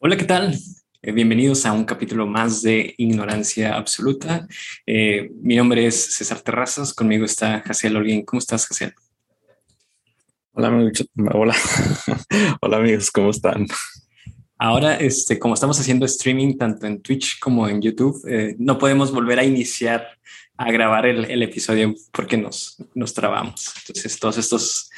Hola, ¿qué tal? Eh, bienvenidos a un capítulo más de Ignorancia Absoluta. Eh, mi nombre es César Terrazas, conmigo está Jaciel Olguín. ¿Cómo estás, Jaciel? Hola. Hola. Hola, amigos, ¿cómo están? Ahora, este, como estamos haciendo streaming tanto en Twitch como en YouTube, eh, no podemos volver a iniciar a grabar el, episodio porque nos, nos trabamos. Entonces, todos estos,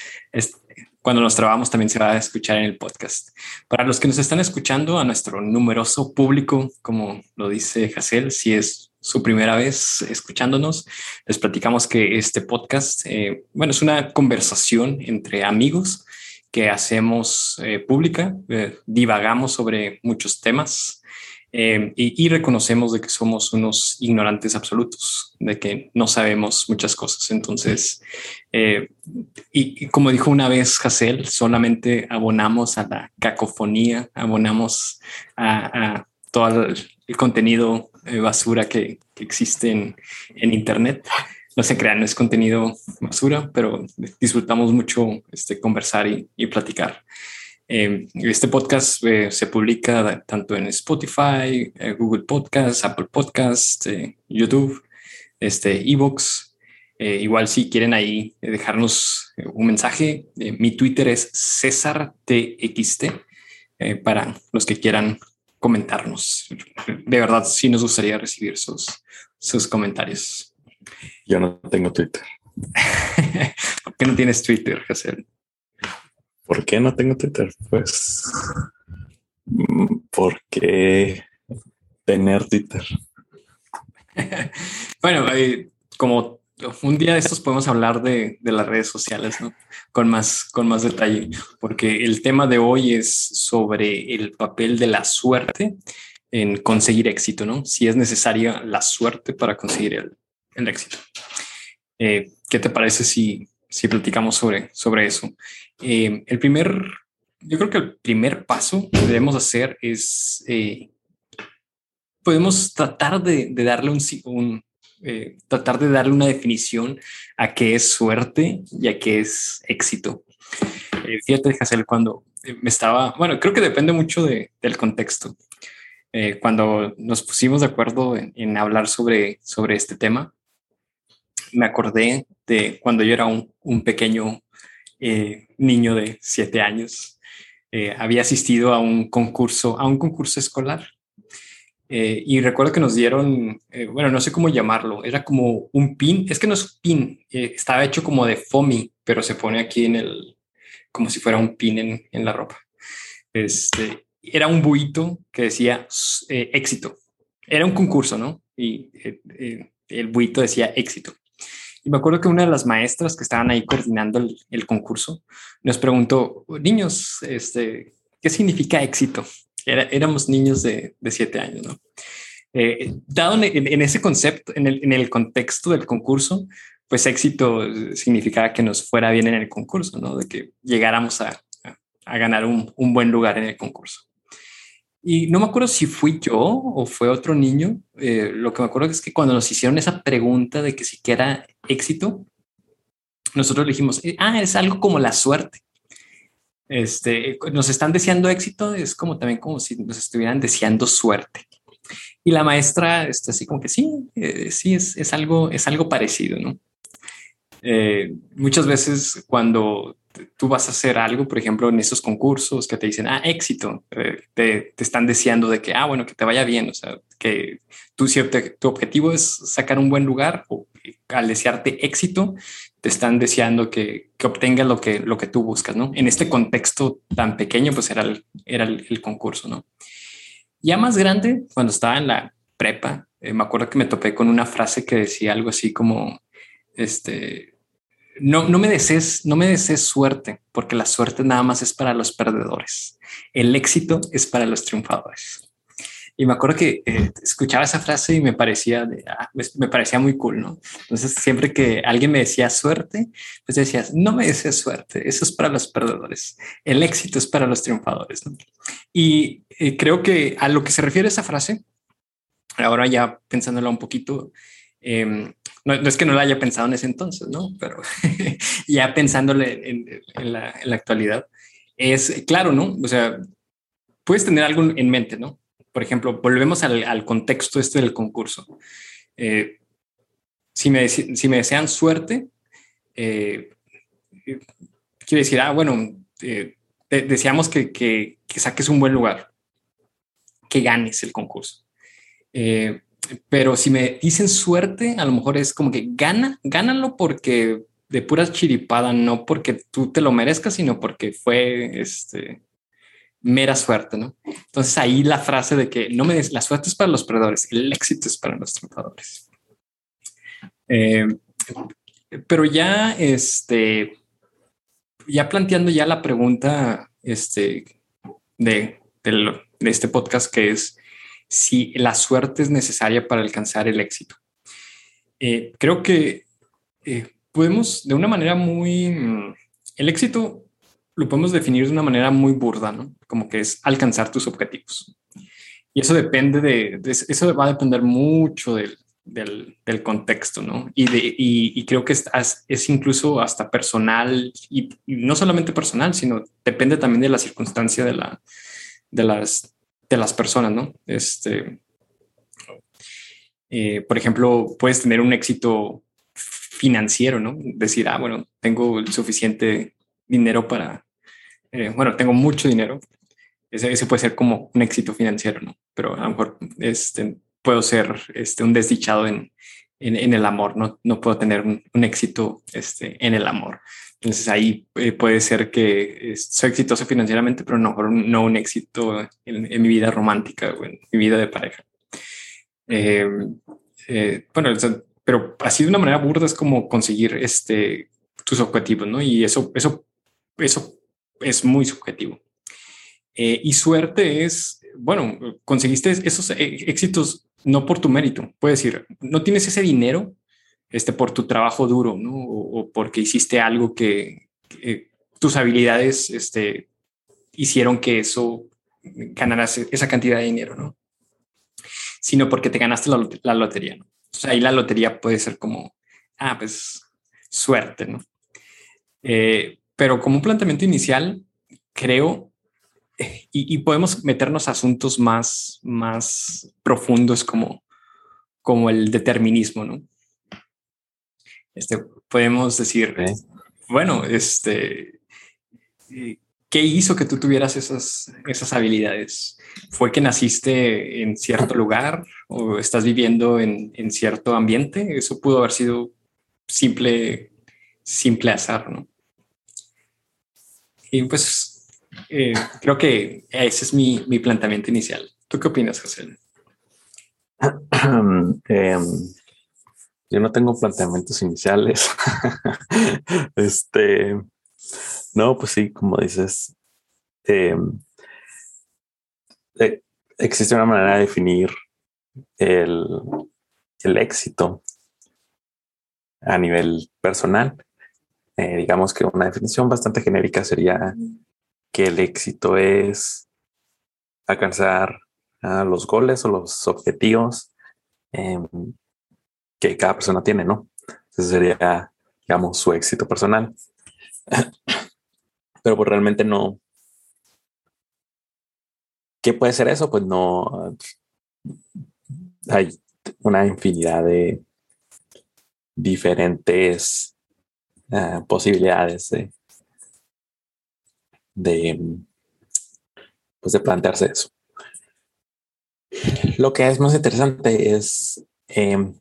cuando nos trabamos también se va a escuchar en el podcast. Para los que nos están escuchando, a nuestro numeroso público, como lo dice Hassel, si es su primera vez escuchándonos, les platicamos que este podcast, eh, bueno, es una conversación entre amigos que hacemos eh, pública, eh, divagamos sobre muchos temas eh, y, reconocemos de que somos unos ignorantes absolutos, de que no sabemos muchas cosas. Entonces, eh, y, como dijo una vez Hassel, solamente abonamos a la cacofonía, abonamos a, todo el, contenido eh, basura que, existe en, Internet. No se crean, es contenido basura, pero disfrutamos mucho este, conversar y, y platicar. Em, este podcast eh, se publica tanto en Spotify, eh, Google Podcast, Apple Podcast, eh, YouTube, este, Evox. igual si quieren ahí dejarnos un mensaje, mi Twitter es César TXT para los que quieran comentarnos. De verdad, sí nos gustaría recibir sus, sus comentarios. Yo no tengo Twitter. ¿Por qué no tienes Twitter, José? ¿Por qué no tengo Twitter? Pues mm, porque tener Twitter. bueno, eh, como un día de estos podemos hablar de, las redes sociales, ¿no? Con más, con más detalle, porque el tema de hoy es sobre el papel de la suerte en conseguir éxito, ¿no? Si es necesaria la suerte para conseguir el, éxito. Eh, ¿Qué te parece si, si platicamos sobre, sobre eso? Eh, el primer, yo creo que el primer paso que debemos hacer es, eh, podemos tratar de, darle un, eh, tratar de darle una definición a qué es suerte y a qué es éxito. fíjate, Hazel, cuando me estaba, bueno, creo que depende mucho del contexto. cuando nos pusimos de acuerdo en, hablar sobre, sobre este tema, me acordé de cuando yo era un, un pequeño eh, niño de siete años. Eh, había asistido a un concurso, a un concurso escolar. Eh, y recuerdo que nos dieron, bueno, no sé cómo llamarlo, era como un pin, es que no es pin, estaba hecho como de foamy, pero se pone aquí en el, como si fuera un pin en, en la ropa. Este, era un buito que decía éxito. Era un concurso, ¿no? Y el buito decía éxito. Y me acuerdo que una de las maestras que estaban ahí coordinando el, concurso nos preguntó, niños, este, ¿qué significa éxito? éramos niños de, siete años, ¿no? Eh, dado en, ese concepto, en el, en el contexto del concurso, pues éxito significaba que nos fuera bien en el concurso, ¿no? De que llegáramos a, a, ganar un, un, buen lugar en el concurso. Y no me acuerdo si fui yo o fue otro niño. Eh, lo que me acuerdo es que cuando nos hicieron esa pregunta de que si éxito, nosotros dijimos, eh, ah, es algo como la suerte. Este, nos están deseando éxito, es como también como si nos estuvieran deseando suerte. Y la maestra está así como que sí, eh, sí, es, es, algo, es algo parecido, ¿no? muchas veces cuando tú vas a hacer algo, por ejemplo, en esos concursos que te dicen, ah, éxito, eh, te, te, están deseando de que, ah, bueno, que te vaya bien, o sea, que tú, si tu objetivo es sacar un buen lugar o al desearte éxito, te están deseando que, que obtengas lo que, lo que tú buscas, ¿no? En este contexto tan pequeño, pues era el, era el, concurso, ¿no? Ya más grande, cuando estaba en la prepa, eh, me acuerdo que me topé con una frase que decía algo así como, este, no, no me desees, no me desees suerte, porque la suerte nada más es para los perdedores. El éxito es para los triunfadores. Y me acuerdo que eh, escuchaba esa frase y me parecía, ah, me parecía muy cool, ¿no? Entonces, siempre que alguien me decía suerte, pues decías, no me desees suerte, eso es para los perdedores. El éxito es para los triunfadores. Y eh, creo que a lo que se refiere esa frase, ahora ya pensándolo un poquito, eh, no, es que no lo haya pensado en ese entonces, ¿no? Pero ya pensándole en, la, actualidad, es claro, ¿no? O sea, puedes tener algo en mente, ¿no? Por ejemplo, volvemos al, contexto este del concurso. Eh, si, me, si me desean suerte, eh, quiere decir, ah, bueno, eh, deseamos que, que, saques un buen lugar, que ganes el concurso. Eh, pero si me dicen suerte, a lo mejor es como que gana, gánalo porque de pura chiripada, no porque tú te lo merezcas, sino porque fue este mera suerte, ¿no? Entonces ahí la frase de que no me des la suerte es para los perdedores, el éxito es para los triunfadores. Eh, pero ya, este, ya planteando ya la pregunta, este, de, de, este podcast que es si la suerte es necesaria para alcanzar el éxito. Eh, creo que eh, podemos de una manera muy, el éxito lo podemos definir de una manera muy burda, ¿no? Como que es alcanzar tus objetivos. Y eso depende de, eso va a depender mucho del, del, contexto, ¿no? Y, de, y, creo que es, es, incluso hasta personal, y, no solamente personal, sino depende también de la circunstancia de, la, de, las, de las personas, ¿no? Este, eh, por ejemplo, puedes tener un éxito financiero, ¿no? Decir, ah, bueno, tengo el suficiente dinero para, eh, bueno, tengo mucho dinero. Ese, ese, puede ser como un éxito financiero, ¿no? Pero a lo mejor este, puedo ser este, un desdichado en, en, el amor, no, no puedo tener un, éxito este, en el amor. Entonces ahí eh, puede ser que soy exitoso financieramente, pero no, no un éxito en, mi vida romántica o en mi vida de pareja. Eh, eh, bueno, pero así de una manera burda es como conseguir este, tus objetivos, ¿no? Y eso, eso, eso es muy subjetivo. y suerte es, bueno, conseguiste esos éxitos no por tu mérito. Puedes decir, no tienes ese dinero este, por tu trabajo duro, ¿no? O, porque hiciste algo que, tus habilidades este, hicieron que eso ganaras esa cantidad de dinero, ¿no? Sino porque te ganaste la, lotería, ¿no? O sea, ahí la lotería puede ser como, ah, pues suerte, ¿no? Eh, pero como un planteamiento inicial, creo y, podemos meternos a asuntos más, más profundos como, como el determinismo, ¿no? Este, podemos decir, bueno, este, ¿qué hizo que tú tuvieras esas, esas habilidades? ¿Fue que naciste en cierto lugar o estás viviendo en, en cierto ambiente? Eso pudo haber sido simple, simple azar, ¿no? Y pues eh, creo que ese es mi, mi, planteamiento inicial. ¿Tú qué opinas, José? Em, yo no tengo planteamientos iniciales. este, no, pues sí, como dices, em, eh, existe una manera de definir el, el éxito a nivel personal. Eh, digamos que una definición bastante genérica sería que el éxito es alcanzar los goles o los objetivos em, que cada persona tiene, ¿no? Ese sería, digamos, su éxito personal. Pero pues realmente no. ¿Qué puede ser eso? Pues no. Hay una infinidad de diferentes eh, posibilidades de, de, pues de plantearse eso. Lo que es más interesante es, em,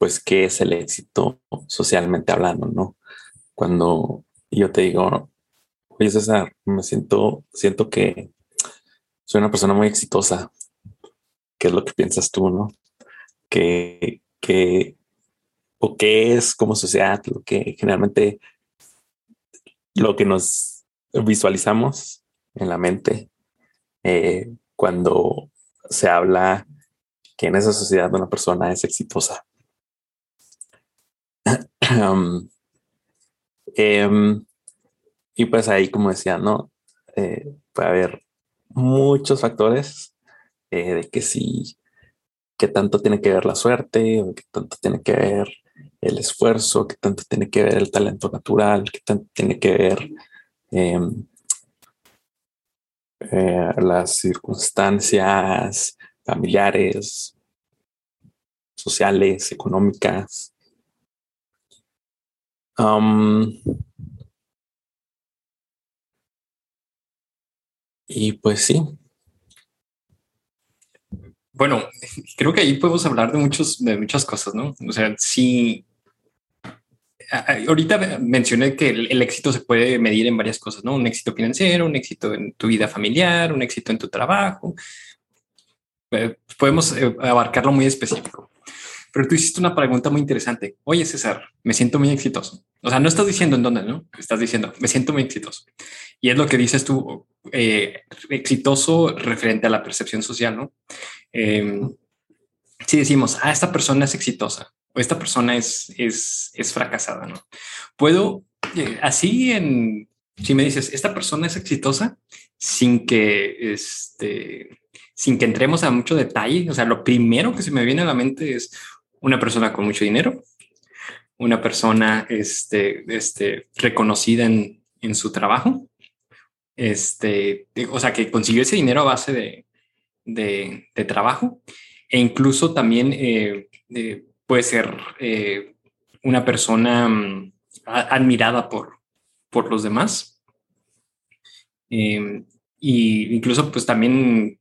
pues, qué es el éxito socialmente hablando, ¿no? Cuando yo te digo, oye César, me siento, siento que soy una persona muy exitosa. ¿Qué es lo que piensas tú, no? Que, o qué es como sociedad, lo que generalmente, lo que nos visualizamos en la mente eh, cuando se habla que en esa sociedad una persona es exitosa. Em, y pues ahí, como decía, no eh, puede haber muchos factores eh, de que sí, que tanto tiene que ver la suerte, que tanto tiene que ver el esfuerzo, que tanto tiene que ver el talento natural, que tanto tiene que ver Em, eh, las circunstancias familiares, sociales, económicas. Y pues sí. Bueno, creo que ahí podemos hablar de muchos, de muchas cosas, ¿no? O sea, sí. Ahorita mencioné que el, éxito se puede medir en varias cosas, ¿no? Un éxito financiero, un éxito en tu vida familiar, un éxito en tu trabajo. Eh, podemos eh, abarcarlo muy específico. Pero tú hiciste una pregunta muy interesante. Oye, César, me siento muy exitoso. O sea, no estás diciendo en dónde, ¿no? Estás diciendo, me siento muy exitoso. Y es lo que dices tú, eh, exitoso referente a la percepción social, ¿no? Em, si decimos, ah, esta persona es exitosa o esta persona es, es, es fracasada, ¿no? Puedo, así en, si me dices, esta persona es exitosa, sin que, este, sin que entremos a mucho detalle, o sea, lo primero que se me viene a la mente es una persona con mucho dinero, una persona este, este, reconocida en, en su trabajo, este, o sea, que consiguió ese dinero a base de, de, trabajo e incluso también eh, puede ser eh, una persona mm, admirada por, por los demás. Eh, y incluso pues también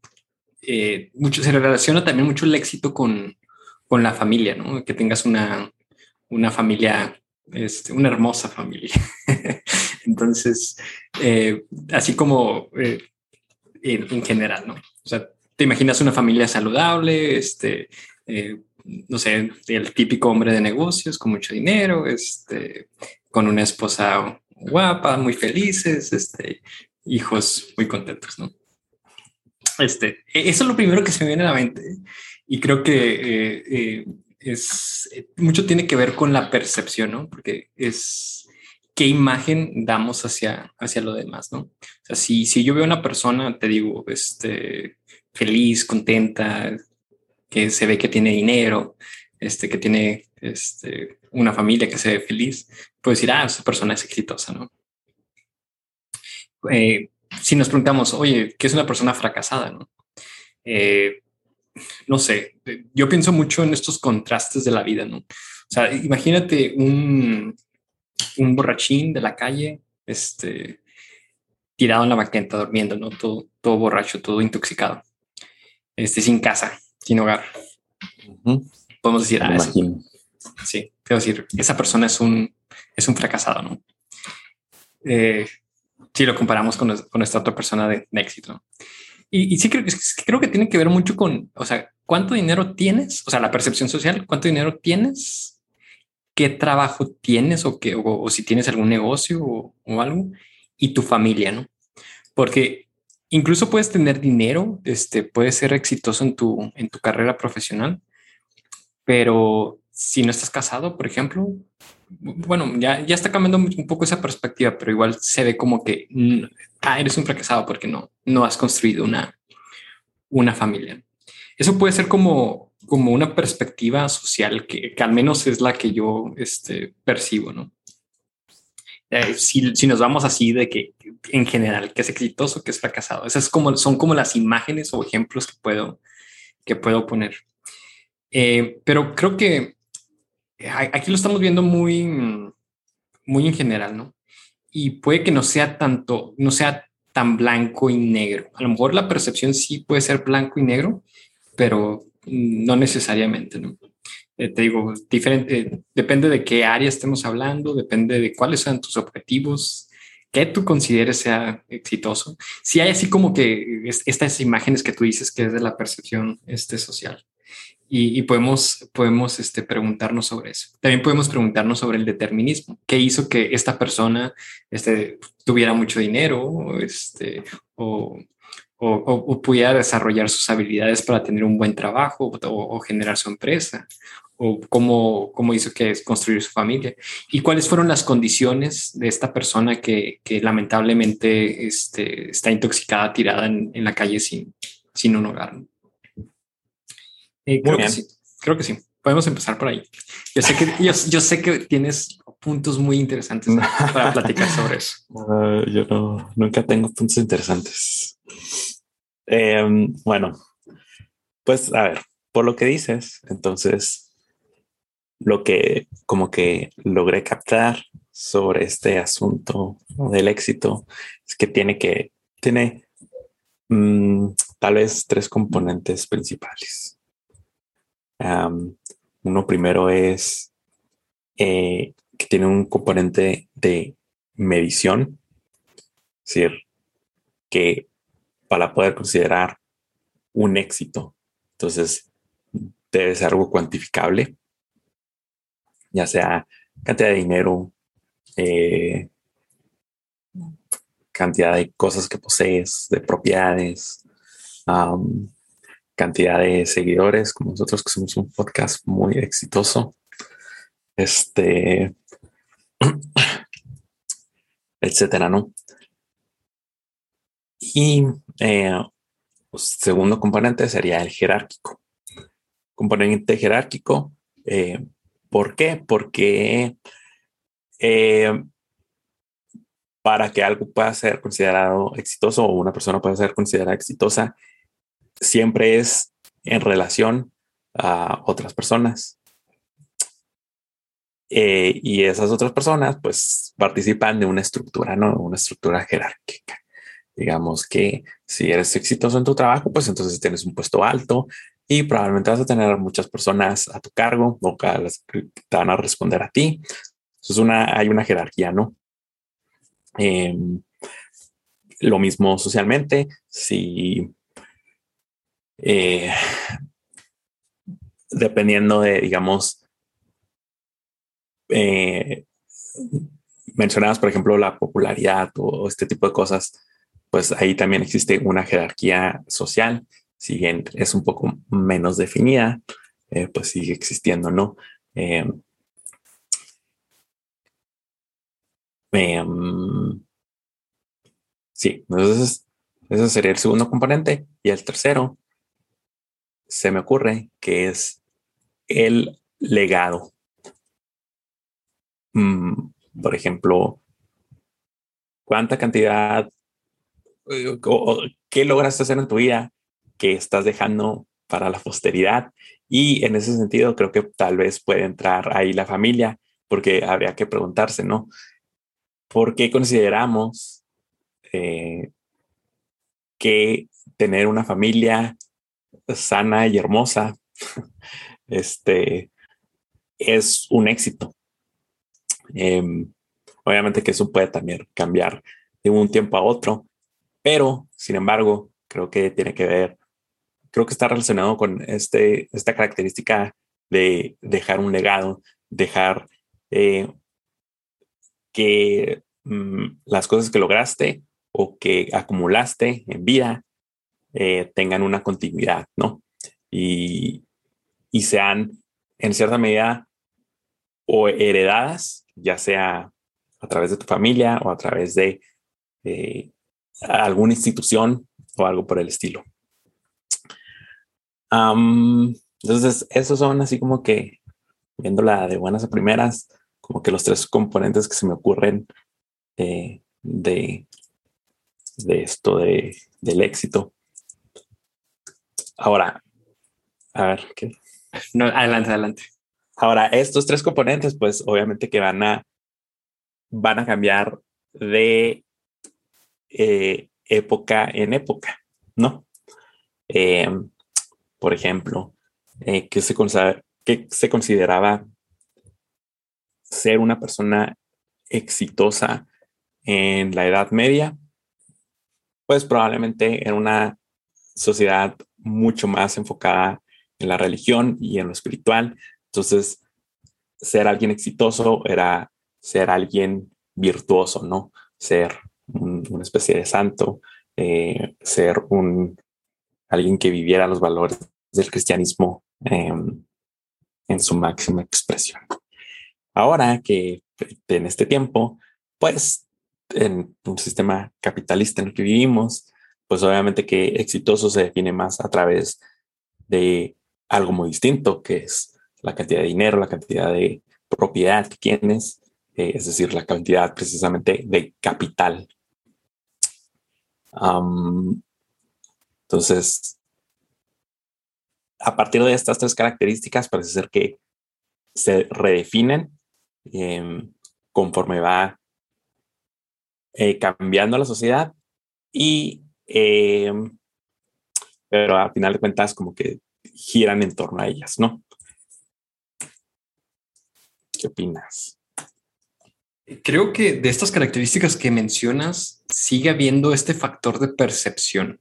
eh, mucho, se relaciona también mucho el éxito con, con la familia, ¿no? Que tengas una, una familia, este, una hermosa familia. Entonces, eh, así como eh, en, general, ¿no? O sea, te imaginas una familia saludable, este, no sé, el típico hombre de negocios con mucho dinero, este, con una esposa guapa, muy felices, este, hijos muy contentos, ¿no? Este, e-, eso es lo primero que se me viene a la mente y creo que eh, eh, es mucho tiene que ver con la percepción, ¿no? Porque es qué imagen damos hacia, hacia lo demás, ¿no? O sea, si, si yo veo a una persona, te digo, este, feliz, contenta, que se ve que tiene dinero, este, que tiene este, una familia que se ve feliz, puedo decir, ah, esa persona es exitosa, ¿no? Eh, si nos preguntamos, oye, ¿qué es una persona fracasada? No, eh, no sé, yo pienso mucho en estos contrastes de la vida, ¿no? O sea, imagínate un, un borrachín de la calle, este, tirado en la banqueta, durmiendo, ¿no? Todo, todo borracho, todo intoxicado, este, sin casa, sin hogar. Podemos decir, ah, sí, quiero decir, esa persona es un, es un fracasado, ¿no? Eh, si lo comparamos con, con esta otra persona de, éxito. Y, y, sí creo, creo que tiene que ver mucho con, o sea, cuánto dinero tienes, o sea, la percepción social, cuánto dinero tienes, qué trabajo tienes o, qué, o, si tienes algún negocio o, o, algo, y tu familia, ¿no? Porque incluso puedes tener dinero, este, puedes ser exitoso en tu, en tu carrera profesional, pero si no estás casado, por ejemplo, bueno, ya, ya está cambiando un poco esa perspectiva, pero igual se ve como que mm, ah, eres un fracasado porque no, no has construido una, una familia. Eso puede ser como, como una perspectiva social que, que al menos es la que yo este, percibo, ¿no? Eh, si, si, nos vamos así de que en general, que es exitoso, que es fracasado, esas como, son como las imágenes o ejemplos que puedo, que puedo poner. Eh, pero creo que aquí lo estamos viendo muy, muy en general, ¿no? Y puede que no sea tanto, no sea tan blanco y negro. A lo mejor la percepción sí puede ser blanco y negro, pero no necesariamente, ¿no? Eh, te digo, diferente, depende de qué área estemos hablando, depende de cuáles sean tus objetivos, qué tú consideres sea exitoso. Si hay así como que estas imágenes que tú dices que es de la percepción este, social y, podemos, podemos este, preguntarnos sobre eso. También podemos preguntarnos sobre el determinismo. ¿Qué hizo que esta persona este, tuviera mucho dinero este, o, o, o, pudiera desarrollar sus habilidades para tener un buen trabajo o, generar su empresa? ¿O cómo, cómo hizo que construir su familia? ¿Y cuáles fueron las condiciones de esta persona que, que lamentablemente este, está intoxicada, tirada en, en la calle sin, sin un hogar? Eh, creo que sí, creo que sí. Podemos empezar por ahí. Yo sé que, yo, sé que tienes puntos muy interesantes para platicar sobre eso. yo no, nunca tengo puntos interesantes. Em, bueno, pues a ver, por lo que dices, entonces lo que como que logré captar sobre este asunto del éxito es que tiene que, tiene mm, tal vez tres componentes principales. Uno primero es eh, que tiene un componente de medición, es decir, que para poder considerar un éxito, entonces debe ser algo cuantificable, ya sea cantidad de dinero, eh, cantidad de cosas que posees, de propiedades, cantidad de seguidores, como nosotros que somos un podcast muy exitoso. Este, etcétera, ¿no? Y eh, pues, segundo componente sería el jerárquico. Componente jerárquico, eh, ¿por qué? Porque eh, para que algo pueda ser considerado exitoso o una persona pueda ser considerada exitosa, siempre es en relación a otras personas. Eh, y esas otras personas pues participan de una estructura, ¿no? Una estructura jerárquica. Digamos que si eres exitoso en tu trabajo, pues entonces tienes un puesto alto y probablemente vas a tener muchas personas a tu cargo o que te van a responder a ti. Entonces una, hay una jerarquía, ¿no? Em, lo mismo socialmente, si eh, dependiendo de, digamos, eh, por ejemplo, la popularidad o este tipo de cosas, pues ahí también existe una jerarquía social, si bien es un poco menos definida, eh, pues sigue existiendo, ¿no? Eh, em, sí, entonces ese sería el segundo componente. Y el tercero, se me ocurre que es el legado. Mm, por ejemplo, ¿cuánta cantidad eh, o, qué lograste hacer en tu vida que estás dejando para la posteridad? Y en ese sentido, creo que tal vez puede entrar ahí la familia, porque habría que preguntarse, ¿no? ¿Por qué consideramos eh, que tener una familia sana y hermosa este, es un éxito? Em, obviamente que eso puede también cambiar de un tiempo a otro, pero sin embargo, creo que tiene que ver, creo que está relacionado con este, esta característica de dejar un legado, dejar eh, que mm, las cosas que lograste o que acumulaste en vida eh, tengan una continuidad, ¿no? Y, y sean en cierta medida o heredadas ya sea a través de tu familia o a través de eh, alguna institución o algo por el estilo. entonces, esos son así como que, viéndola de buenas a primeras, como que los tres componentes que se me ocurren eh, de, de esto de, del éxito. Ahora, a ver, ¿qué? No, adelante, adelante. Ahora, estos tres componentes, pues obviamente que van a, van a cambiar de eh, época en época, ¿no? Em, por ejemplo, eh, que, se que se consideraba ser una persona exitosa en la Edad Media, pues probablemente en una sociedad mucho más enfocada en la religión y en lo espiritual, entonces, ser alguien exitoso era ser alguien virtuoso, ¿no? Ser una especie de santo, eh, ser un alguien que viviera los valores del cristianismo em, en su máxima expresión. Ahora que en este tiempo, pues en un sistema capitalista en el que vivimos, pues obviamente que exitoso se define más a través de algo muy distinto, que es la cantidad de dinero, la cantidad de propiedad que tienes, eh, es decir, la cantidad precisamente de capital. Entonces, a partir de estas tres características, parece ser que se redefinen em, conforme va eh, cambiando la sociedad y em, pero al final de cuentas como que giran en torno a ellas, ¿no? ¿Qué opinas? Creo que de estas características que mencionas sigue habiendo este factor de percepción.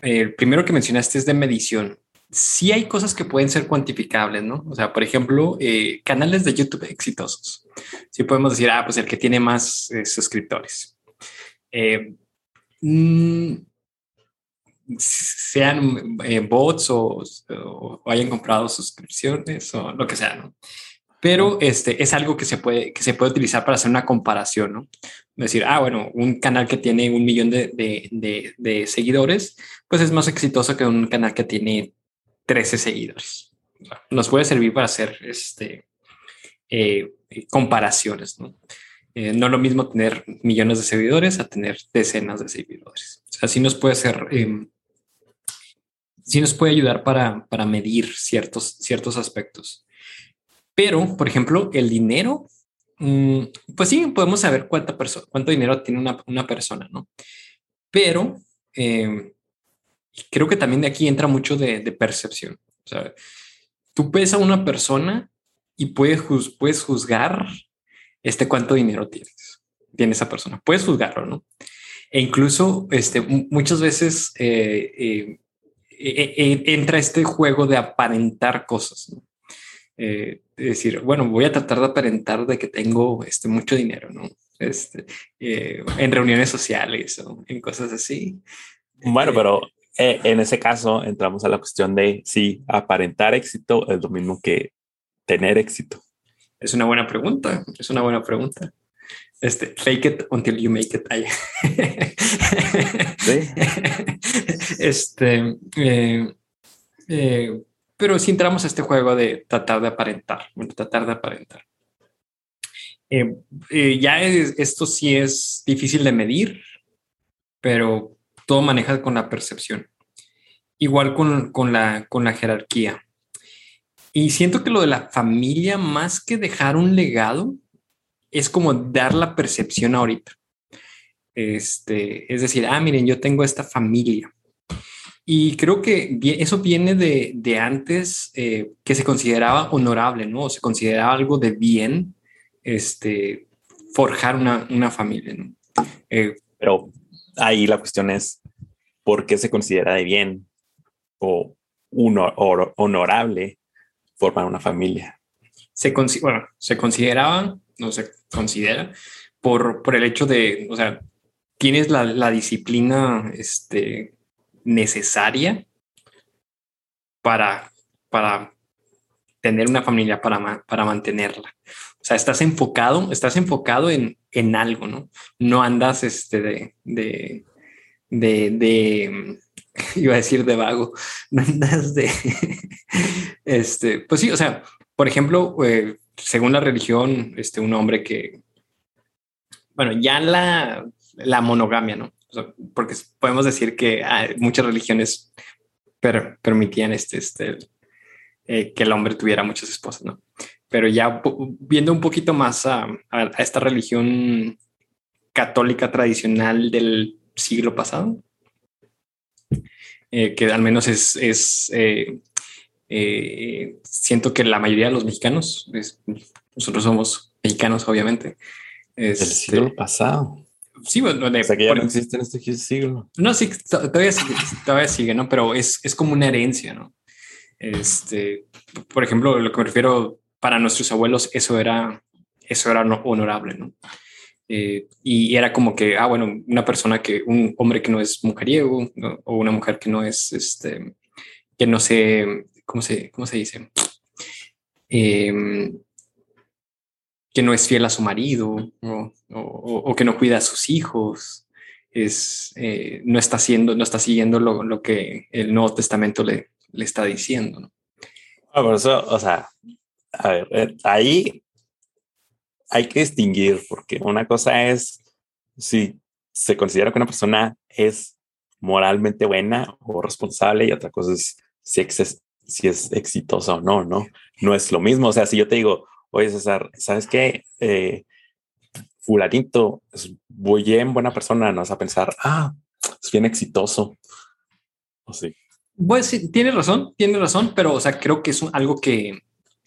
El primero que mencionaste es de medición. Sí hay cosas que pueden ser cuantificables, ¿no? O sea, por ejemplo, eh, canales de YouTube exitosos. Sí podemos decir, ah, pues el que tiene más eh, suscriptores. Eh, mm, sean bots o, o, hayan comprado suscripciones o lo que sea, ¿no? pero este es algo que se puede, que se puede utilizar para hacer una comparación, ¿no? Decir, ah, bueno, un canal que tiene un millón de, de, de, seguidores, pues es más exitoso que un canal que tiene 13 seguidores. Nos puede servir para hacer este, eh, comparaciones, ¿no? Eh, no lo mismo tener millones de seguidores a tener decenas de seguidores. Así nos puede ser, eh, nos puede ayudar para, para medir ciertos, ciertos aspectos. Pero, por ejemplo, el dinero, mm, pues sí, podemos saber cuánta cuánto dinero tiene una, persona, ¿no? Pero em, creo que también de aquí entra mucho de, percepción. O sea, tú ves a una persona y puedes, puedes juzgar este cuánto dinero tienes, tiene esa persona. Puedes juzgarlo, ¿no? E incluso este, muchas veces eh, eh, e, e, entra este juego de aparentar cosas. ¿no? Eh, decir, bueno, voy a tratar de aparentar de que tengo este, mucho dinero, ¿no? Este, eh, en reuniones sociales o en cosas así. Bueno, eh, pero en ese caso entramos a la cuestión de si aparentar éxito es lo mismo que tener éxito. Es una buena pregunta, es una buena pregunta. Este, fake it until you make it. ¿Sí? Este, pero si entramos a este juego de tratar de aparentar, tratar de aparentar. Eh, eh, ya esto sí es difícil de medir, pero todo maneja con la percepción. Igual con, con, la, con la jerarquía. Y siento que lo de la familia, más que dejar un legado, es como dar la percepción ahorita. Este, es decir, ah, miren, yo tengo esta familia y creo que eso viene de, antes eh, que se consideraba honorable, ¿no? se consideraba algo de bien este, forjar una, familia, ¿no? Eh, Pero ahí la cuestión es, ¿por qué se considera de bien o honorable formar una familia? Se, bueno, se consideraba, no se considera, por, por el hecho de, o sea, tienes la, la disciplina este, necesaria para, para tener una familia, para, para mantenerla. O sea, estás enfocado, estás enfocado en, en algo, ¿no? No andas este de, de iba a decir de vago, no andas de, este, pues sí, o sea, por ejemplo, eh, según la religión, este, un hombre que, bueno, ya la, la monogamia, ¿no? porque podemos decir que ah, muchas religiones permitían este, este, eh, que el hombre tuviera muchas esposas, ¿no? Pero ya viendo un poquito más a, esta religión católica tradicional del siglo pasado, eh, que al menos es, es eh, siento que la mayoría de los mexicanos, nosotros somos mexicanos, obviamente. Del siglo este, pasado. Sí, bueno, o sea que ya no existe en este siglo. No, sí, todavía sigue, todavía sigue, ¿no? Pero es, es como una herencia, ¿no? Este, por ejemplo, lo que me refiero, para nuestros abuelos eso era, eso era honorable, ¿no? Eh, y era como que, ah, bueno, una persona que, un hombre que no es mujeriego o una mujer que no es, este, que no sé, ¿cómo se, cómo se dice? Eh, que no es fiel a su marido o, que no cuida a sus hijos, es, eh, no, está haciendo, no está siguiendo lo, que el Nuevo Testamento le, le está diciendo. ¿no? Ah, por eso, o sea, a ver, eh, ahí hay que distinguir, porque una cosa es si se considera que una persona es moralmente buena o responsable y otra cosa es si, es si es exitosa o no, ¿no? No es lo mismo. O sea, si yo te digo, oye César, ¿sabes qué? Eh, es bien buena persona, no vas a pensar, ah, es bien exitoso. O sí. Pues sí, tiene razón, tiene razón, pero o sea, creo que es algo que,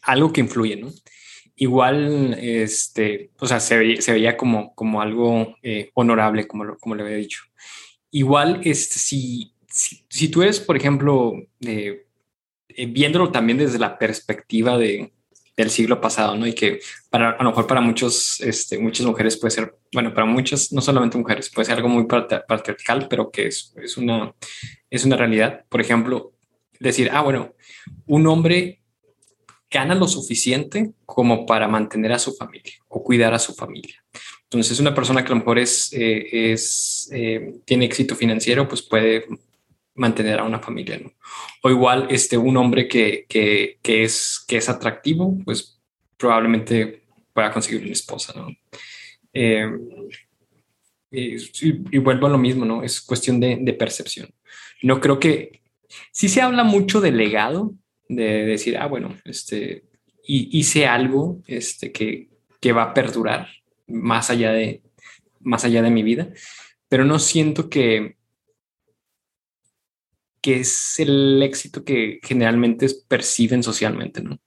algo que influye, ¿no? Igual, este, o sea, se, veía, como, como algo eh, honorable, como, como le había dicho. Igual, este, si, si, tú eres, por ejemplo, eh, viéndolo también desde la perspectiva de, del siglo pasado, ¿no? Y que para, a lo mejor para muchos, este, muchas mujeres puede ser, bueno, para muchas, no solamente mujeres, puede ser algo muy patriarcal, pero que es, es, una, es una realidad. Por ejemplo, decir, ah, bueno, un hombre gana lo suficiente como para mantener a su familia o cuidar a su familia. Entonces, una persona que a lo mejor es, eh, es eh, tiene éxito financiero, pues puede mantener a una familia, ¿no? O igual, este, un hombre que, que, es, que es atractivo, pues probablemente pueda conseguir una esposa, ¿no? Eh, y, vuelvo a lo mismo, ¿no? Es cuestión de, de, percepción. No creo que... Sí se habla mucho de legado, de decir, ah, bueno, este, hice algo este, que, que va a perdurar más allá de, más allá de mi vida, pero no siento que, que es el éxito que generalmente perciben socialmente, ¿no?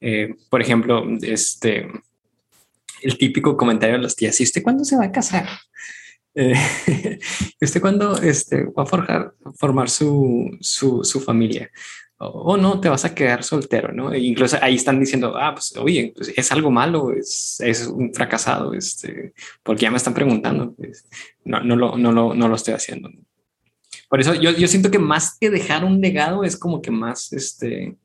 Eh, por ejemplo, este, el típico comentario de las tías, ¿y usted cuándo se va a casar? Eh, ¿Usted cuándo este, va a forjar, formar su, su, su familia? O no, te vas a quedar soltero, ¿no? E incluso ahí están diciendo, ah, pues oye, pues, es algo malo, es, es, un fracasado, este, porque ya me están preguntando, pues, no, no, lo, no, lo, no lo estoy haciendo. Por eso yo, yo siento que más que dejar un legado es como que más, este,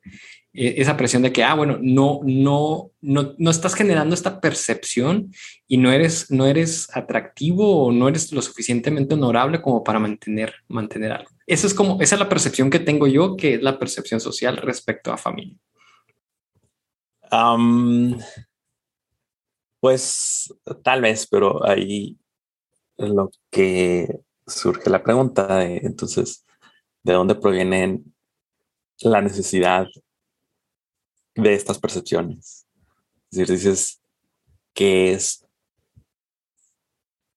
esa presión de que, ah, bueno, no, no, no, no estás generando esta percepción y no eres, no eres atractivo o no eres lo suficientemente honorable como para mantener, mantener algo. Eso es como, esa es la percepción que tengo yo, que es la percepción social respecto a familia. pues tal vez, pero ahí lo que surge la pregunta de entonces, ¿de dónde provienen la necesidad de estas percepciones. Es decir, dices que es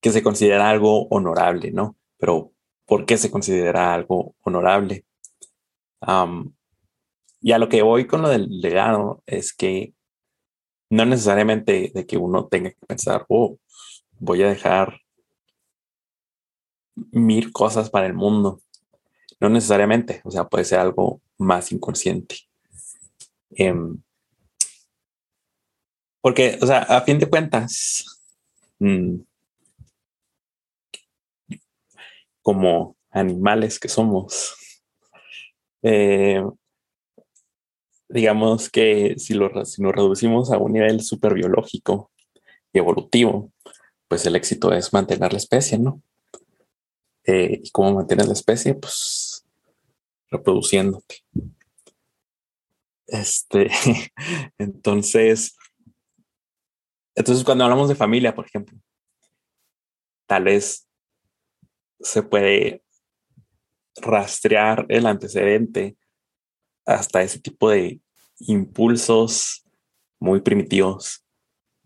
que se considera algo honorable, ¿no? Pero ¿por qué se considera algo honorable? y a lo que voy con lo del legado es que no necesariamente de que uno tenga que pensar, oh, voy a dejar mil cosas para el mundo. No necesariamente, o sea, puede ser algo más inconsciente. Em, porque, o sea, a fin de cuentas, mm, como animales que somos, eh, digamos que si lo, si nos reducimos a un nivel super biológico y evolutivo, pues el éxito es mantener la especie, ¿no? Eh, ¿Y cómo mantener la especie? Pues reproduciéndote. Este, entonces, entonces cuando hablamos de familia, por ejemplo, tal vez se puede rastrear el antecedente hasta ese tipo de impulsos muy primitivos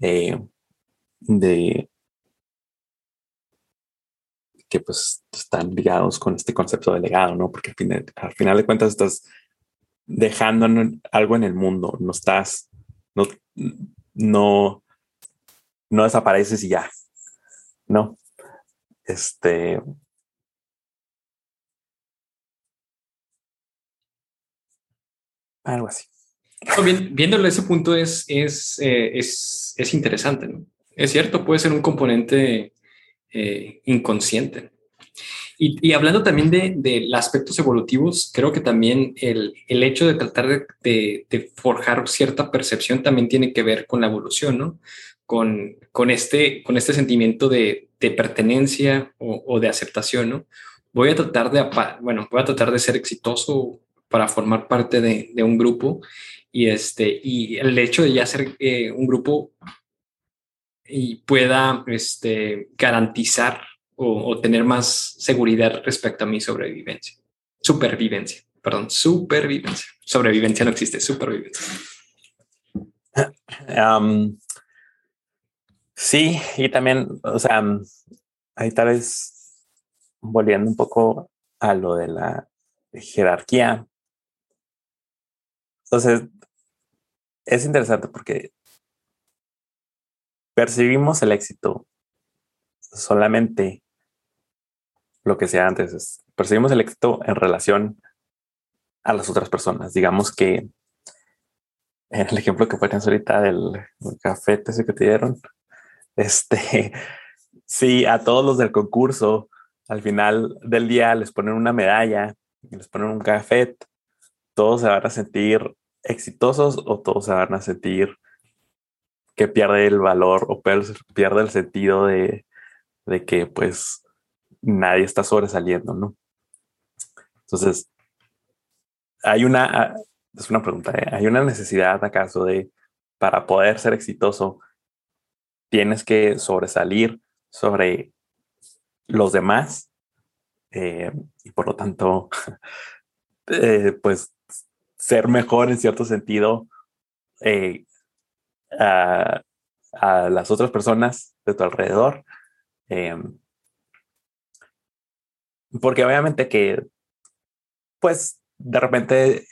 eh, de que pues están ligados con este concepto de legado, ¿no? Porque al final, al final de cuentas estás dejando algo en el mundo, no estás, no, no, no desapareces y ya, no. Este. Algo así. viéndolo ese punto es, es, eh, es, es, interesante, ¿no? Es cierto, puede ser un componente eh, inconsciente. Y, hablando también de, de, aspectos evolutivos, creo que también el, el hecho de tratar de, de, forjar cierta percepción también tiene que ver con la evolución, ¿no? Con, con, este, con este sentimiento de, pertenencia o, de aceptación, ¿no? Voy a tratar de, bueno, voy a tratar de ser exitoso para formar parte de, un grupo y este, y el hecho de ya ser eh, un grupo y pueda este, garantizar o, tener más seguridad respecto a mi sobrevivencia. Supervivencia, perdón, supervivencia. Sobrevivencia no existe, supervivencia. sí, y también, o sea, ahí tal vez volviendo un poco a lo de la jerarquía. Entonces, es interesante porque percibimos el éxito solamente lo que sea antes es percibimos el éxito en relación a las otras personas. Digamos que el ejemplo que ponías ahorita del café ese que te dieron, este, sí, a todos los del concurso, al final del día les ponen una medalla, les ponen un café, todos se van a sentir exitosos o todos se van a sentir que pierde el valor o pierde el sentido de, de que pues nadie está sobresaliendo, ¿no? Entonces, hay una, ah, es una pregunta, ¿eh? ¿hay una necesidad acaso de, para poder ser exitoso, tienes que sobresalir sobre los demás? Eh, y por lo tanto, eh, pues ser mejor en cierto sentido a, las otras personas de tu alrededor. Porque obviamente que, pues, de repente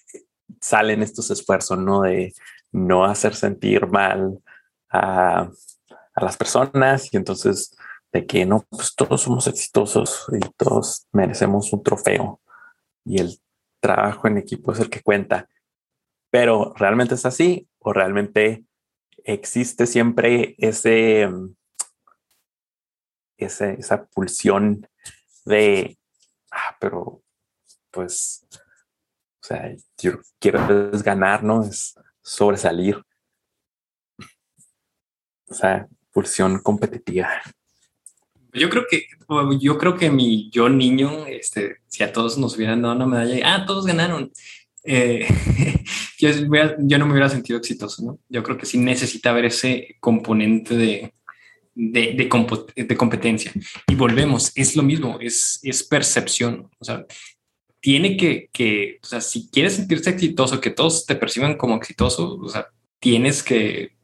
salen estos esfuerzos, ¿no? De no hacer sentir mal a, a las personas y entonces de que no, pues todos somos exitosos y todos merecemos un trofeo y el trabajo en equipo es el que cuenta. Pero ¿realmente es así o realmente existe siempre ese, ese esa pulsión de, pero pues, o sea, yo quiero ganar, ¿no? Es sobresalir. O sea, pulsión competitiva. Yo creo que, yo creo que mi yo niño, este, si a todos nos hubieran dado una medalla, ah, todos ganaron. Eh, yo, yo, no me hubiera sentido exitoso, ¿no? Yo creo que sí necesita haber ese componente de, de, de, competencia. Y volvemos, es lo mismo, es, es percepción. O sea, tiene que, que, o sea, si quieres sentirse exitoso, que todos te perciban como exitoso, o sea, tienes que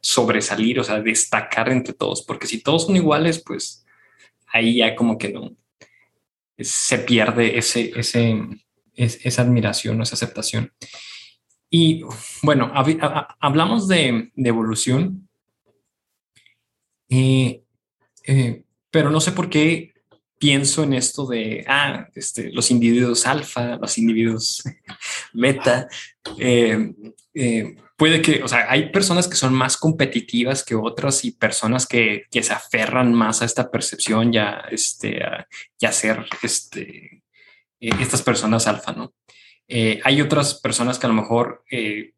sobresalir, o sea, destacar entre todos, porque si todos son iguales, pues ahí ya como que no se pierde ese, ese, esa admiración o esa aceptación. Y bueno, hablamos de, evolución, eh, eh, pero no sé por qué pienso en esto de ah, este, los individuos alfa, los individuos beta. Eh, puede que, o sea, hay personas que son más competitivas que otras y personas que, que se aferran más a esta percepción ya, este, ya ser este, eh, estas personas alfa, ¿no? Eh, hay otras personas que a lo mejor eh,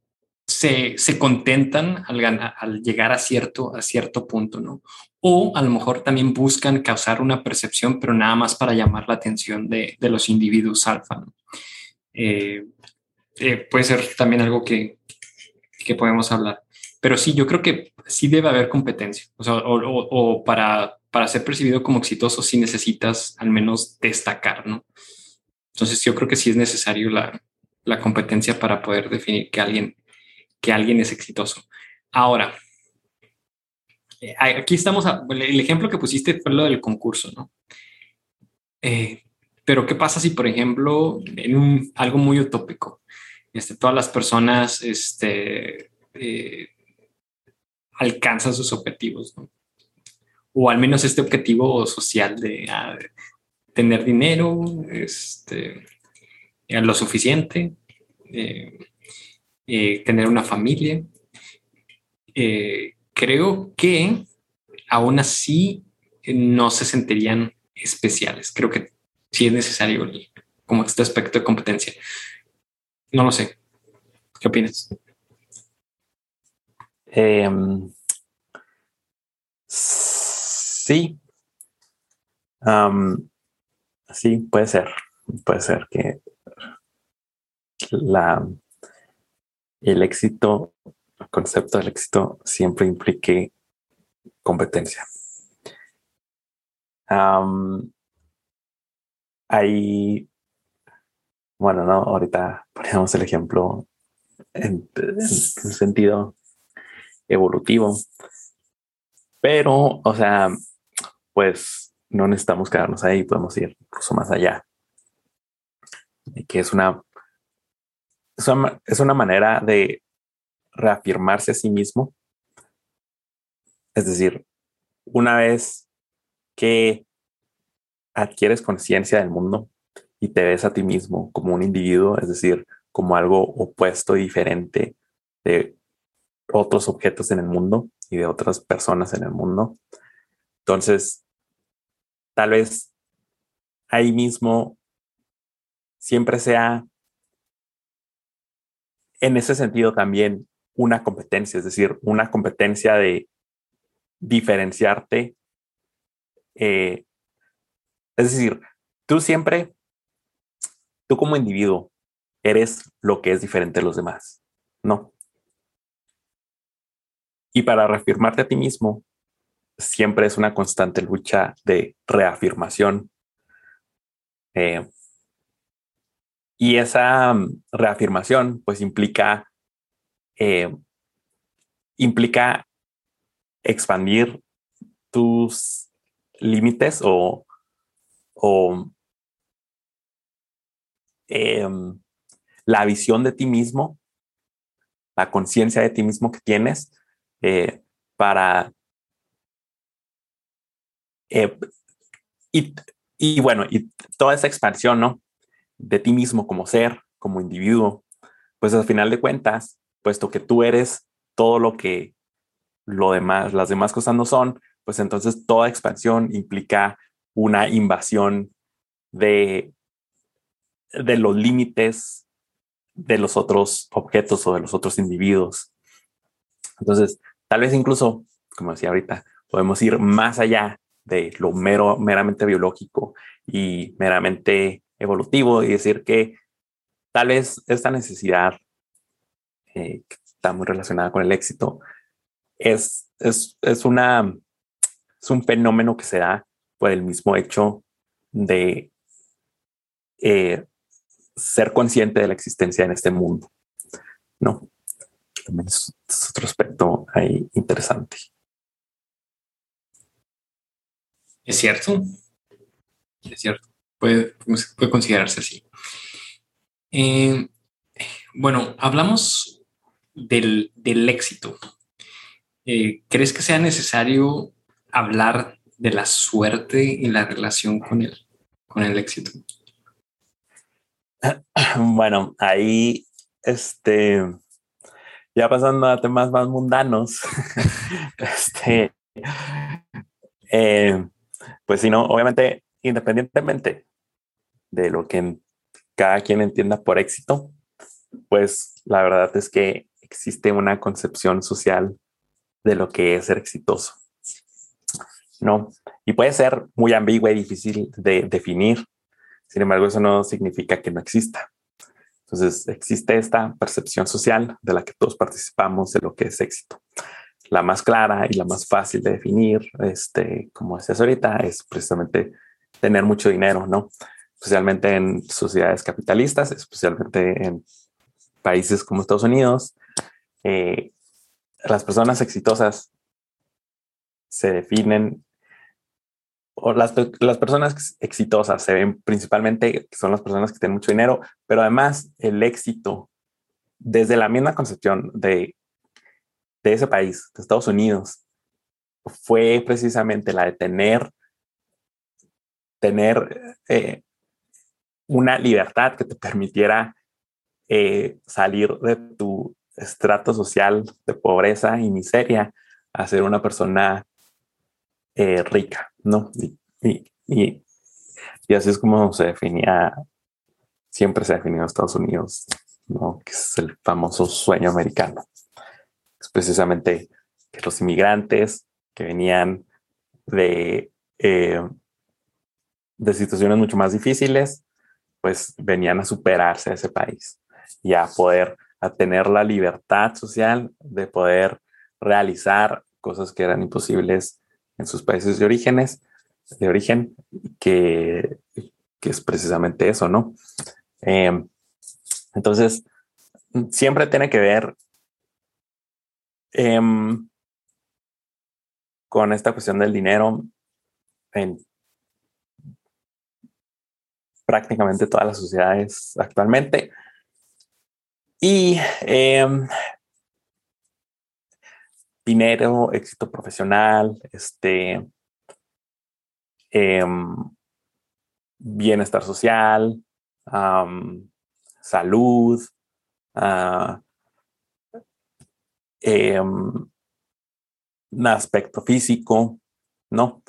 se, contentan al, llegar a cierto, a cierto punto, ¿no? O a lo mejor también buscan causar una percepción, pero nada más para llamar la atención de, de los individuos alfa, ¿no? puede ser también algo que, que podemos hablar. Pero sí, yo creo que sí debe haber competencia. O sea, o, para, para ser percibido como exitoso, sí necesitas al menos destacar, ¿no? Entonces yo creo que sí es necesario la, la competencia para poder definir que alguien, que alguien es exitoso. Ahora, eh, aquí estamos, el ejemplo que pusiste fue lo del concurso, ¿no? Eh, pero ¿qué pasa si, por ejemplo, en un, algo muy utópico, este, todas las personas este, eh, alcanzan sus objetivos, o al menos este objetivo social de, ah, tener dinero, este, lo suficiente, eh, tener una familia. creo que aún así no se sentirían especiales. Creo que sí es necesario como este aspecto de competencia. No lo sé. ¿Qué opinas? Em, sí. sí, puede ser. Puede ser que la, el éxito, el concepto del éxito siempre implique competencia. hay, bueno, no, ahorita ponemos el ejemplo en, en sentido evolutivo, pero, o sea, pues no necesitamos quedarnos ahí, podemos ir incluso más allá, que es una, es una, es una manera de reafirmarse a sí mismo. Es decir, una vez que adquieres conciencia del mundo y te ves a ti mismo como un individuo, es decir, como algo opuesto y diferente de otros objetos en el mundo y de otras personas en el mundo. Entonces, tal vez ahí mismo siempre sea en ese sentido también una competencia, es decir, una competencia de diferenciarte eh, es decir, tú siempre, tú como individuo, eres lo que es diferente de los demás, ¿no? Y para reafirmarte a ti mismo, siempre es una constante lucha de reafirmación. Eh, y esa mm, reafirmación, pues implica, eh, implica expandir tus límites o o em, la visión de ti mismo, la conciencia de ti mismo que tienes eh, para... Eh, y, y, bueno, y toda esa expansión, ¿no? De ti mismo como ser, como individuo, pues al final de cuentas, puesto que tú eres todo lo que lo demás, las demás cosas no son, pues entonces toda expansión implica una invasión de, de los límites de los otros objetos o de los otros individuos. Entonces, tal vez incluso, como decía ahorita, podemos ir más allá de lo mero, meramente biológico y meramente evolutivo y decir que tal vez esta necesidad eh, que está muy relacionada con el éxito es, es, es, una, es un fenómeno que se da por el mismo hecho de eh, ser consciente de la existencia en este mundo. No, es, otro aspecto ahí interesante. Es cierto. Es cierto. Puede, puede considerarse así. Eh, bueno, hablamos del, éxito. Eh, ¿Crees que sea necesario hablar de la suerte y la relación con el, con el éxito? Bueno, ahí, este, ya pasando a temas más mundanos, este, eh, pues si no, obviamente, independientemente de lo que cada quien entienda por éxito, pues la verdad es que existe una concepción social de lo que es ser exitoso. ¿no? Y puede ser muy ambigua y difícil de definir. Sin embargo, eso no significa que no exista. Entonces, existe esta percepción social de la que todos participamos de lo que es éxito. La más clara y la más fácil de definir, este, como decías ahorita, es precisamente tener mucho dinero, ¿no? Especialmente en sociedades capitalistas, especialmente en países como Estados Unidos. Eh, las personas exitosas se definen o las, las, personas exitosas se ven principalmente son las personas que tienen mucho dinero, pero además el éxito desde la misma concepción de, de ese país, de Estados Unidos, fue precisamente la de tener, tener eh, una libertad que te permitiera eh, salir de tu estrato social de pobreza y miseria a ser una persona eh, rica, ¿no? Y, así es como se definía, siempre se ha definido Estados Unidos, ¿no? Que es el famoso sueño americano. Es precisamente que los inmigrantes que venían de, eh, de situaciones mucho más difíciles, pues venían a superarse a ese país y a poder a tener la libertad social de poder realizar cosas que eran imposibles en sus países de orígenes de origen, que, es precisamente eso, ¿no? Em, entonces, siempre tiene que ver em, con esta cuestión del dinero en prácticamente todas las sociedades actualmente. Y em, dinero, éxito profesional, este, em, bienestar social, salud, uh, un aspecto físico, ¿no?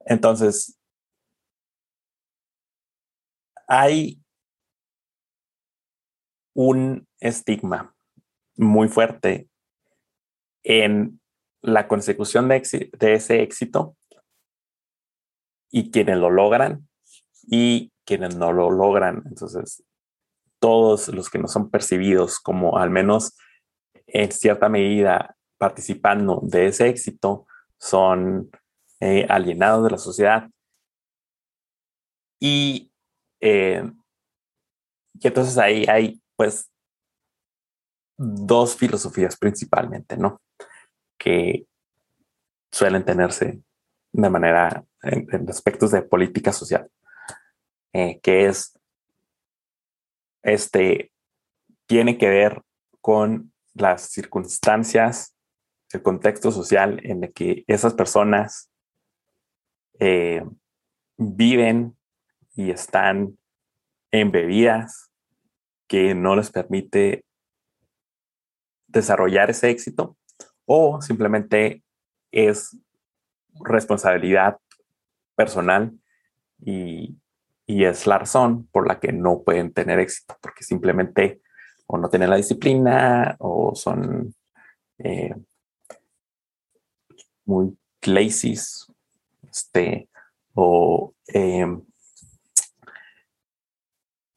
Entonces, hay un estigma muy fuerte en la consecución de, ese éxito y quienes lo logran y quienes no lo logran. Entonces, todos los que no son percibidos como al menos en cierta medida participando de ese éxito son eh, alienados de la sociedad. Y, eh, y entonces ahí hay pues dos filosofías principalmente, ¿no? Que suelen tenerse de manera en, aspectos de política social, eh, que es, este, tiene que ver con las circunstancias, el contexto social en el que esas personas eh, viven y están embebidas que no les permite desarrollar ese éxito o simplemente es responsabilidad personal y, es la razón por la que no pueden tener éxito, porque simplemente o no tienen la disciplina o son eh, muy lazy, este, o, em,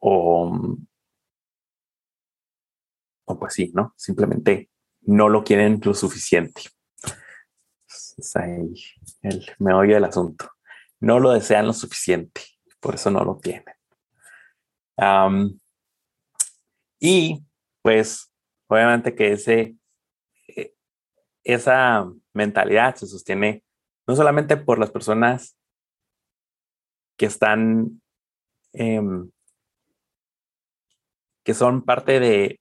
o o pues sí, ¿no? Simplemente no lo quieren lo suficiente. Es ahí el meollo del asunto. No lo desean lo suficiente, por eso no lo tienen. y pues obviamente que ese, eh, esa mentalidad se sostiene no solamente por las personas que están, em, que son parte de,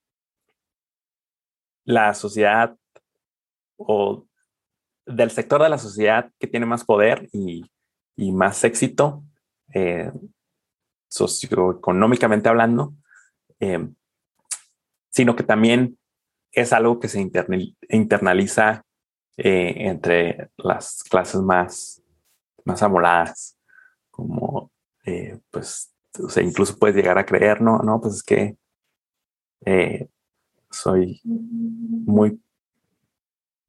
la sociedad o del sector de la sociedad que tiene más poder y, más éxito eh, socioeconómicamente hablando, eh, sino que también es algo que se internaliza eh, entre las clases más, más amoladas, como pues, o sea, incluso puedes llegar a creer, no, no, pues es que soy muy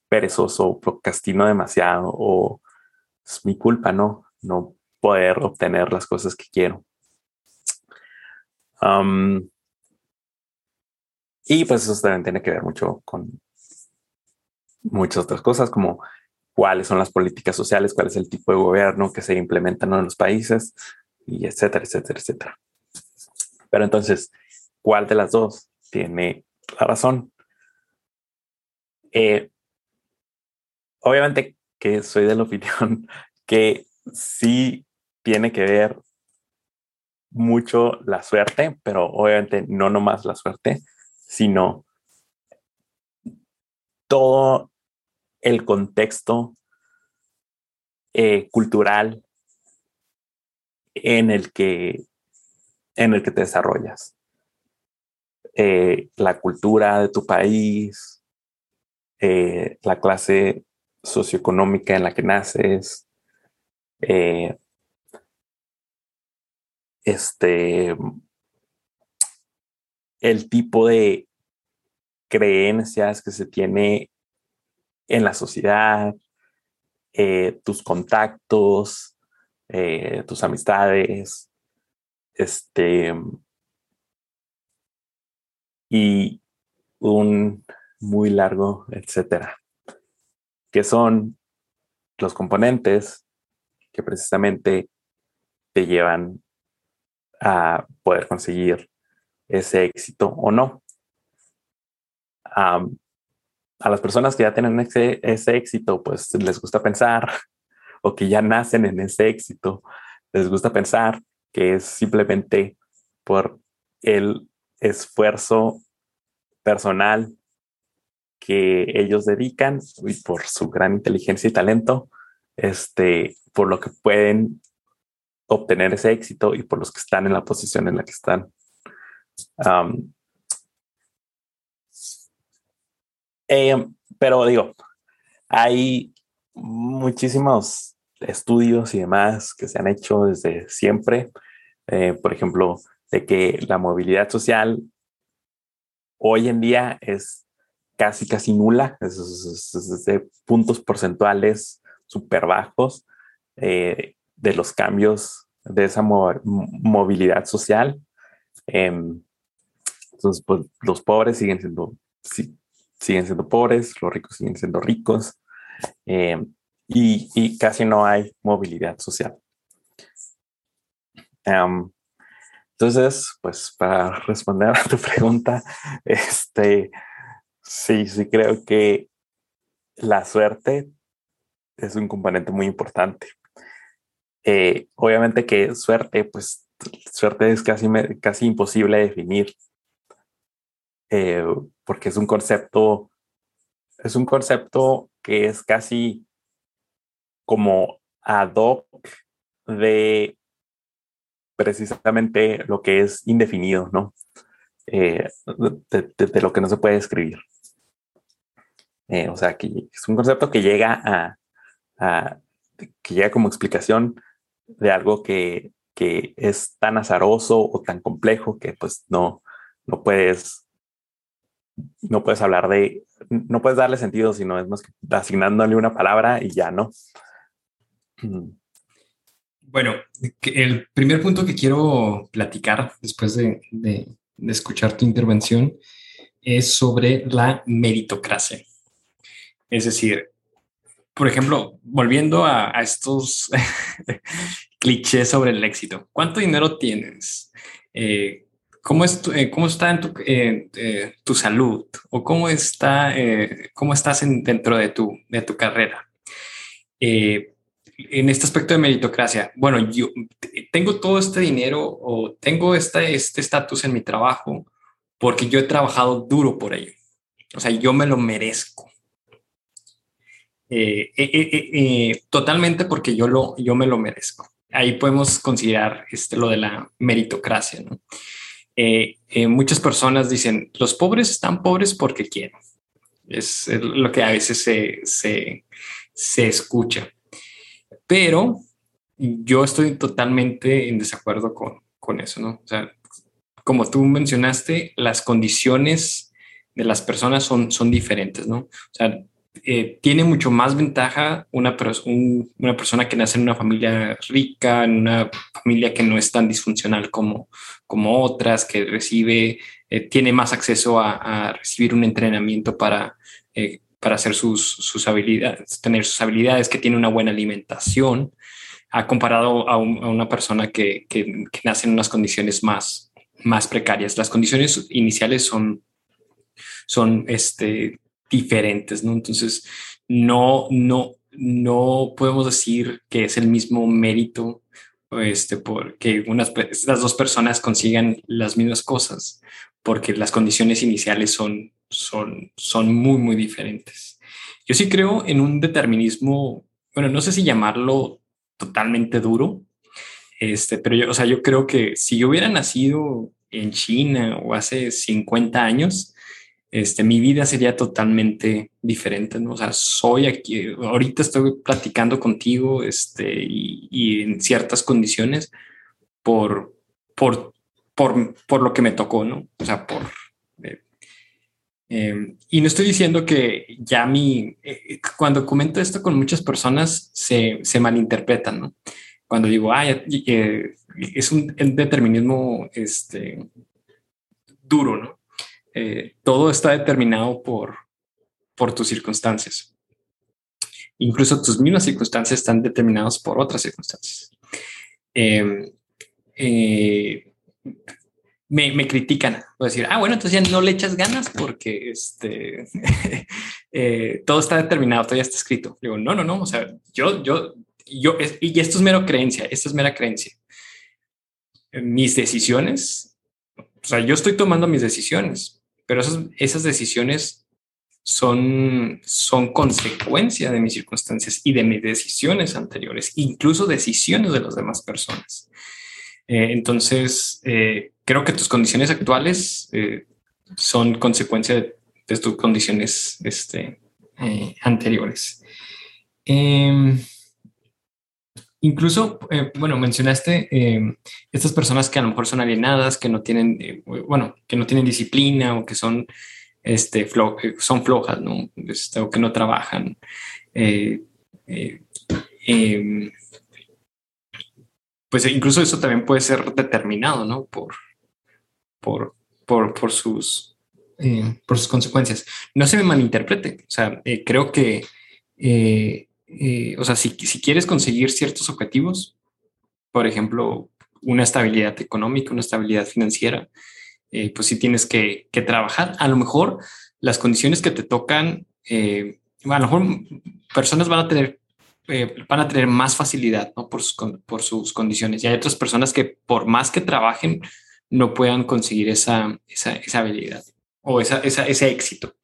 perezoso, procrastino demasiado o es mi culpa, ¿no? No poder obtener las cosas que quiero. y pues eso también tiene que ver mucho con muchas otras cosas como cuáles son las políticas sociales, cuál es el tipo de gobierno que se implementan en los países y etcétera, etcétera, etcétera. Pero entonces, ¿cuál de las dos tiene la razón. Eh, obviamente que soy de la opinión que sí tiene que ver mucho la suerte, pero obviamente no nomás la suerte, sino todo el contexto eh, cultural en el que en el que te desarrollas. Eh, la cultura de tu país, eh, la clase socioeconómica en la que naces, eh, este, el tipo de creencias que se tiene en la sociedad, tus contactos, tus amistades, este, y un muy largo, etcétera, que son los componentes que precisamente te llevan a poder conseguir ese éxito o no. a las personas que ya tienen ese, ese éxito, pues les gusta pensar, o que ya nacen en ese éxito, les gusta pensar que es simplemente por el esfuerzo personal que ellos dedican y por su gran inteligencia y talento, este, por lo que pueden obtener ese éxito y por los que están en la posición en la que están. Eh, pero digo, hay muchísimos estudios y demás que se han hecho desde siempre. Eh, por ejemplo, de que la movilidad social hoy en día es casi, casi nula, es, de puntos porcentuales súper bajos eh, de los cambios de esa movilidad social. Em, entonces, pues los pobres siguen siendo, siguen siendo pobres, los ricos siguen siendo ricos em, y, casi no hay movilidad social. Entonces, pues para responder a tu pregunta, este, sí, sí creo que la suerte es un componente muy importante. Eh, obviamente que suerte, pues suerte es casi, casi imposible de definir, eh, porque es un concepto, es un concepto que es casi como ad hoc de precisamente lo que es indefinido, ¿no? Eh, de, lo que no se puede escribir. Eh, o sea, que es un concepto que llega a, que llega como explicación de algo que, que, es tan azaroso o tan complejo que pues no, no puedes, no puedes hablar de, no puedes darle sentido, sino es más que asignándole una palabra y ya, ¿no? Bueno, el primer punto que quiero platicar después de, escuchar tu intervención es sobre la meritocracia. Es decir, por ejemplo, volviendo a, estos clichés sobre el éxito, ¿cuánto dinero tienes? Eh, ¿cómo, eh, ¿Cómo está en tu, eh, tu, salud? ¿O cómo, está, cómo estás dentro de tu, de tu carrera? En este aspecto de meritocracia, bueno, yo tengo todo este dinero o tengo este estatus en mi trabajo porque yo he trabajado duro por ello. O sea, yo me lo merezco. Eh, eh, eh, totalmente porque yo, lo, yo me lo merezco. Ahí podemos considerar este, lo de la meritocracia. ¿no? muchas personas dicen, los pobres están pobres porque quieren. Es lo que a veces se, se, se escucha. Pero yo estoy totalmente en desacuerdo con, con eso, ¿no? O sea, como tú mencionaste, las condiciones de las personas son, son diferentes, ¿no? O sea, eh, tiene mucho más ventaja una, una persona que nace en una familia rica, en una familia que no es tan disfuncional como, como otras, que recibe, eh, tiene más acceso a, recibir un entrenamiento para eh, para hacer sus, sus, habilidades, tener sus habilidades, que tiene una buena alimentación, ha comparado a, una persona que, que, nace en unas condiciones más, más precarias. Las condiciones iniciales son, son este, diferentes, ¿no? Entonces, no, no, no podemos decir que es el mismo mérito este, porque unas, las dos personas consigan las mismas cosas, porque las condiciones iniciales son son, son muy, muy diferentes. Yo sí creo en un determinismo, bueno, no sé si llamarlo totalmente duro, este, pero yo, o sea, yo creo que si yo hubiera nacido en China o hace 50 años, este, mi vida sería totalmente diferente, ¿no? O sea, soy aquí, ahorita estoy platicando contigo, este, y, y en ciertas condiciones por, por, por, por lo que me tocó, ¿no? O sea, por, Em, y no estoy diciendo que ya mi, eh, cuando comento esto con muchas personas se, se malinterpretan, ¿no? Cuando digo, ah, es un, determinismo este, duro, ¿no? Eh, todo está determinado por, por tus circunstancias. incluso tus mismas circunstancias están determinadas por otras circunstancias. Eh, me, critican, o decir, ah, bueno, entonces ya no le echas ganas porque este, eh, todo está determinado, todo ya está escrito. Digo, no, no, no, o sea, yo, yo, yo, y esto es mera creencia, esto es mera creencia. Mis decisiones, o sea, yo estoy tomando mis decisiones, pero esas, esas decisiones son, son consecuencia de mis circunstancias y de mis decisiones anteriores, incluso decisiones de las demás personas. Eh, entonces, eh, creo que tus condiciones actuales eh, son consecuencia de, tus condiciones este, anteriores. Em, incluso, bueno, mencionaste em, estas personas que a lo mejor son alienadas, que no tienen, bueno, que no tienen disciplina o que son, este, son flojas, ¿no? Este, o que no trabajan. Em, pues incluso eso también puede ser determinado, ¿no? Por, por, por, sus, eh, por sus consecuencias. No se me malinterprete, o sea, eh, creo que, eh, o sea, si, si quieres conseguir ciertos objetivos, por ejemplo, una estabilidad económica, una estabilidad financiera, pues sí tienes que, que, trabajar. A lo mejor las condiciones que te tocan, a lo mejor personas van a tener eh, van a tener más facilidad por, sus, por sus condiciones. Y hay otras personas que por más que trabajen, no puedan conseguir esa, esa, habilidad o esa, ese éxito.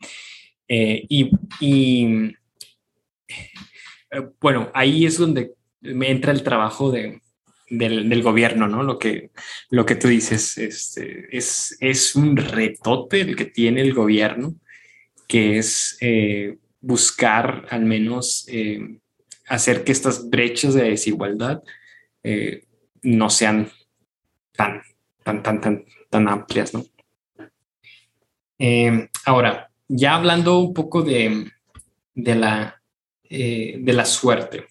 Eh, y, y eh, bueno, ahí es donde me entra el trabajo de, del, gobierno, ¿no? Lo que, lo que tú dices este, es, es un retote el que tiene el gobierno, que es buscar al menos hacer que estas brechas de desigualdad eh, no sean tan, tan, tan, tan, tan amplias, ¿no? Eh, ahora, ya hablando un poco de, de la, eh, de la suerte.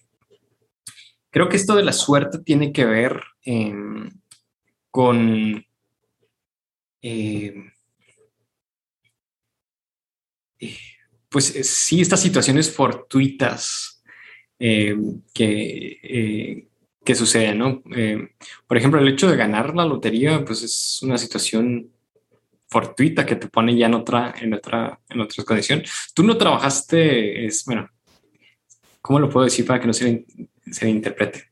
Creo que esto de la suerte tiene que ver em, con pues sí, estas situaciones fortuitas eh, que, eh, que sucede, ¿no? Eh, por ejemplo, el hecho de ganar la lotería, pues es una situación fortuita que te pone ya en otra, en otra, en otra condición. Tú no trabajaste, es, bueno, ¿cómo lo puedo decir para que no se, se interprete?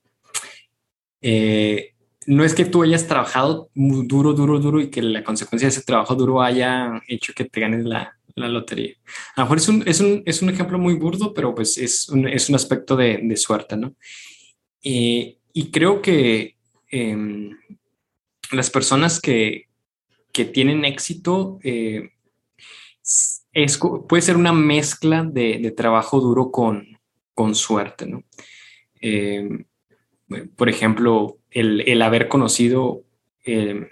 no es que tú hayas trabajado duro, duro, duro y que la consecuencia de ese trabajo duro haya hecho que te ganes la, la lotería. A lo mejor es un, es un, es un ejemplo muy burdo, pero pues es un, es un aspecto de, de suerte, ¿no? Eh, y creo que em, las personas que, que tienen éxito eh, es, puede ser una mezcla de, de trabajo duro con, con suerte, ¿no? Em, por ejemplo, el, el haber conocido em,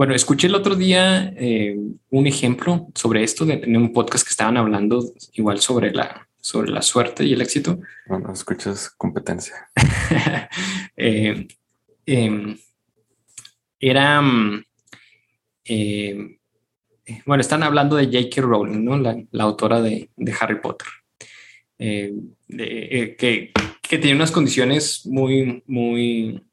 bueno, escuché el otro día eh, un ejemplo sobre esto de tener un podcast que estaban hablando igual sobre la, sobre la suerte y el éxito. Bueno, escuchas competencia. Eh, em, era, em, bueno, están hablando de J.K. Rowling, ¿no? la, autora de, Harry Potter, eh, que, que tenía unas condiciones muy, muy,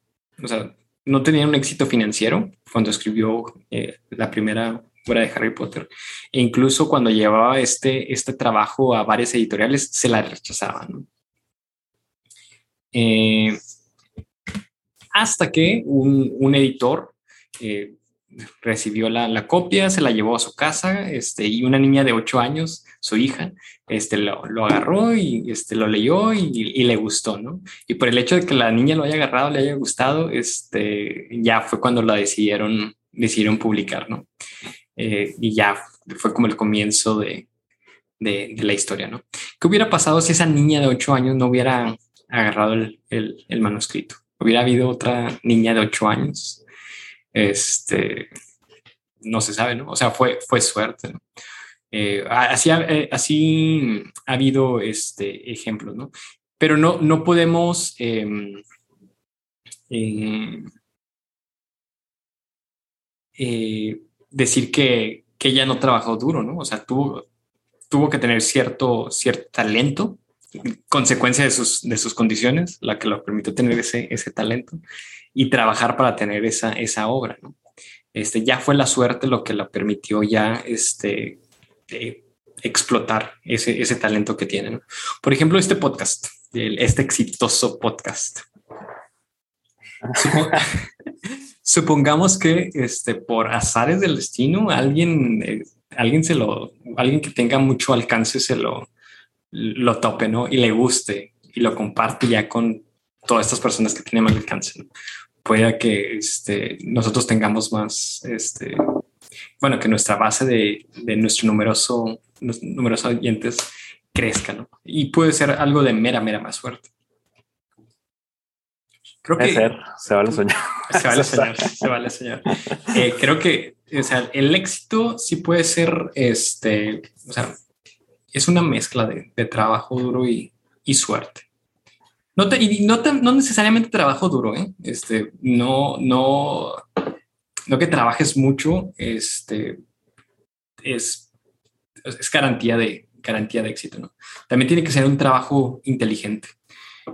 o sea, no tenía un éxito financiero cuando escribió eh, la primera obra de Harry Potter. E incluso cuando llevaba este, este trabajo a varias editoriales, se la rechazaban. Eh, hasta que un, editor eh, recibió la, copia, se la llevó a su casa, este, y una niña de ocho años, su hija, este, lo, agarró y este, lo leyó y, le gustó, ¿no? Y por el hecho de que la niña lo haya agarrado, le haya gustado, este, ya fue cuando la decidieron, decidieron publicar, ¿no? Eh, y ya fue como el comienzo de, de, la historia, ¿no? ¿Qué hubiera pasado si esa niña de ocho años no hubiera agarrado el, el, manuscrito? ¿Hubiera habido otra niña de ocho años? este, no se sabe, ¿no? O sea, fue, fue suerte. Eh, así, ha, eh, así ha habido este, ejemplos, ¿no? Pero no, no podemos em, em, eh, decir que, que, ella no trabajó duro, ¿no? O sea, tuvo, tuvo que tener cierto, cierto talento, consecuencia de sus, de sus condiciones, la que lo permitió tener ese, ese talento y trabajar para tener esa, esa obra. Este, ya fue la suerte lo que la permitió ya este, explotar ese, ese talento que tiene. Por ejemplo, este podcast, este exitoso podcast. Supongamos que este, por azares del destino, alguien, eh, alguien se lo, alguien que tenga mucho alcance se lo, lo tope, ¿no? Y le guste y lo comparte ya con todas estas personas que tienen más alcance. Puede que este, nosotros tengamos más, este, bueno, que nuestra base de, de nuestro numeroso, numerosos oyentes crezca, ¿no? Y puede ser algo de mera, mera más suerte. Creo que ser, se vale soñar. Se vale soñar, se vale soñar. Eh, creo que o sea, el éxito sí puede ser, este, o sea, es una mezcla de, de trabajo duro y, y suerte. No, te, y no, te, no, necesariamente trabajo duro, ¿eh? Este, no, no, no que trabajes mucho, este, es, es garantía de, garantía de éxito, ¿no? También tiene que ser un trabajo inteligente.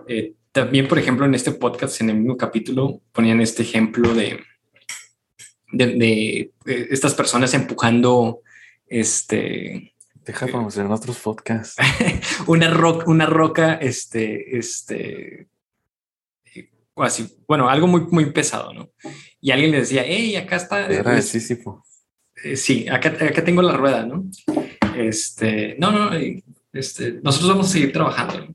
Eh, también, por ejemplo, en este podcast, en el mismo capítulo, ponían este ejemplo de, de, estas personas empujando este. Deja promocionar otros podcasts. una roca, una roca, este, este, así, bueno, algo muy, muy pesado, ¿no? Y alguien le decía, hey, acá está. Era Sísifo. Eh, sí, acá, acá tengo la rueda, ¿no? Este, no, no, este, nosotros vamos a seguir trabajando.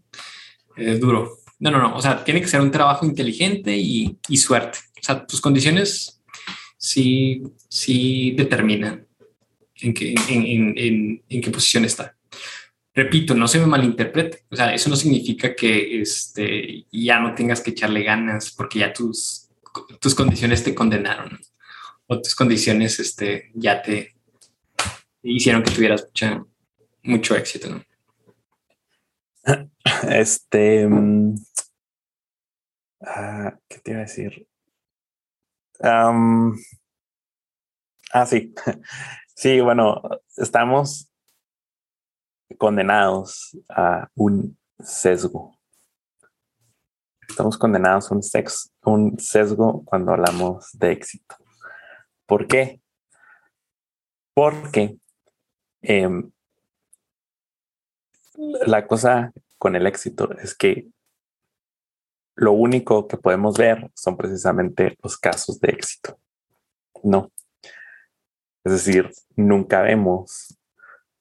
Es duro. No, no, no. O sea, tiene que ser un trabajo inteligente y, suerte. O sea, tus condiciones sí, sí determinan en qué, en, qué posición está. Repito, no se me malinterprete. O sea, eso no significa que este, ya no tengas que echarle ganas porque ya tus, tus condiciones te condenaron o tus condiciones este, ya te hicieron que tuvieras mucho éxito. Este, Ah, ¿Qué te iba a decir? ah, sí. sí, bueno, estamos condenados a un sesgo. Estamos condenados a un, un sesgo cuando hablamos de éxito. ¿Por qué? Porque em, la cosa con el éxito es que lo único que podemos ver son precisamente los casos de éxito. No. Es decir, nunca vemos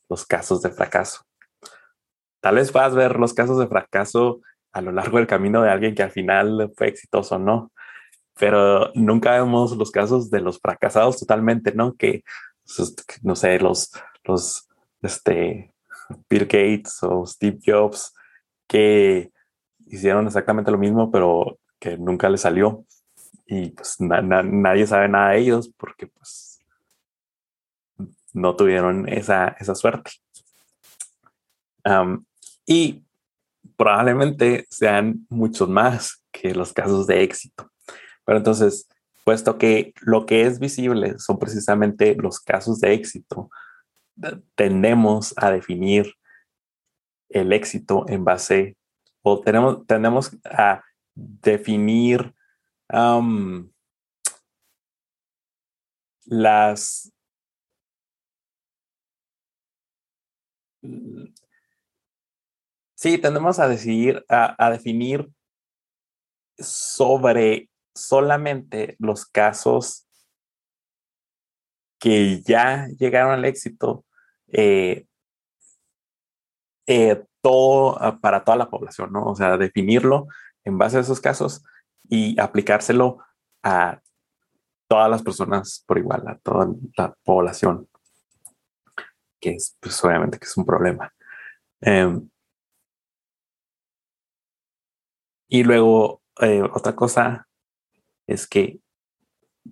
los casos de fracaso. Tal vez a ver los casos de fracaso a lo largo del camino de alguien que al final fue exitoso, ¿no? Pero nunca vemos los casos de los fracasados totalmente, ¿no? Que, no sé, los, los, este, Bill Gates o Steve Jobs, que hicieron exactamente lo mismo, pero que nunca les salió. Y pues nadie sabe nada de ellos porque pues no tuvieron esa, esa suerte. y probablemente sean muchos más que los casos de éxito. Pero entonces, puesto que lo que es visible son precisamente los casos de éxito, tendemos a definir el éxito en base o tenemos, tenemos a definir las Sí, tendemos a decidir, a, a, definir sobre solamente los casos que ya llegaron al éxito eh, eh, ah, para toda la población, ¿no? O sea, definirlo en base a esos casos y aplicárselo a todas las personas por igual, a toda la población, que es, pues obviamente que es un problema. Em, y luego, eh, otra cosa es que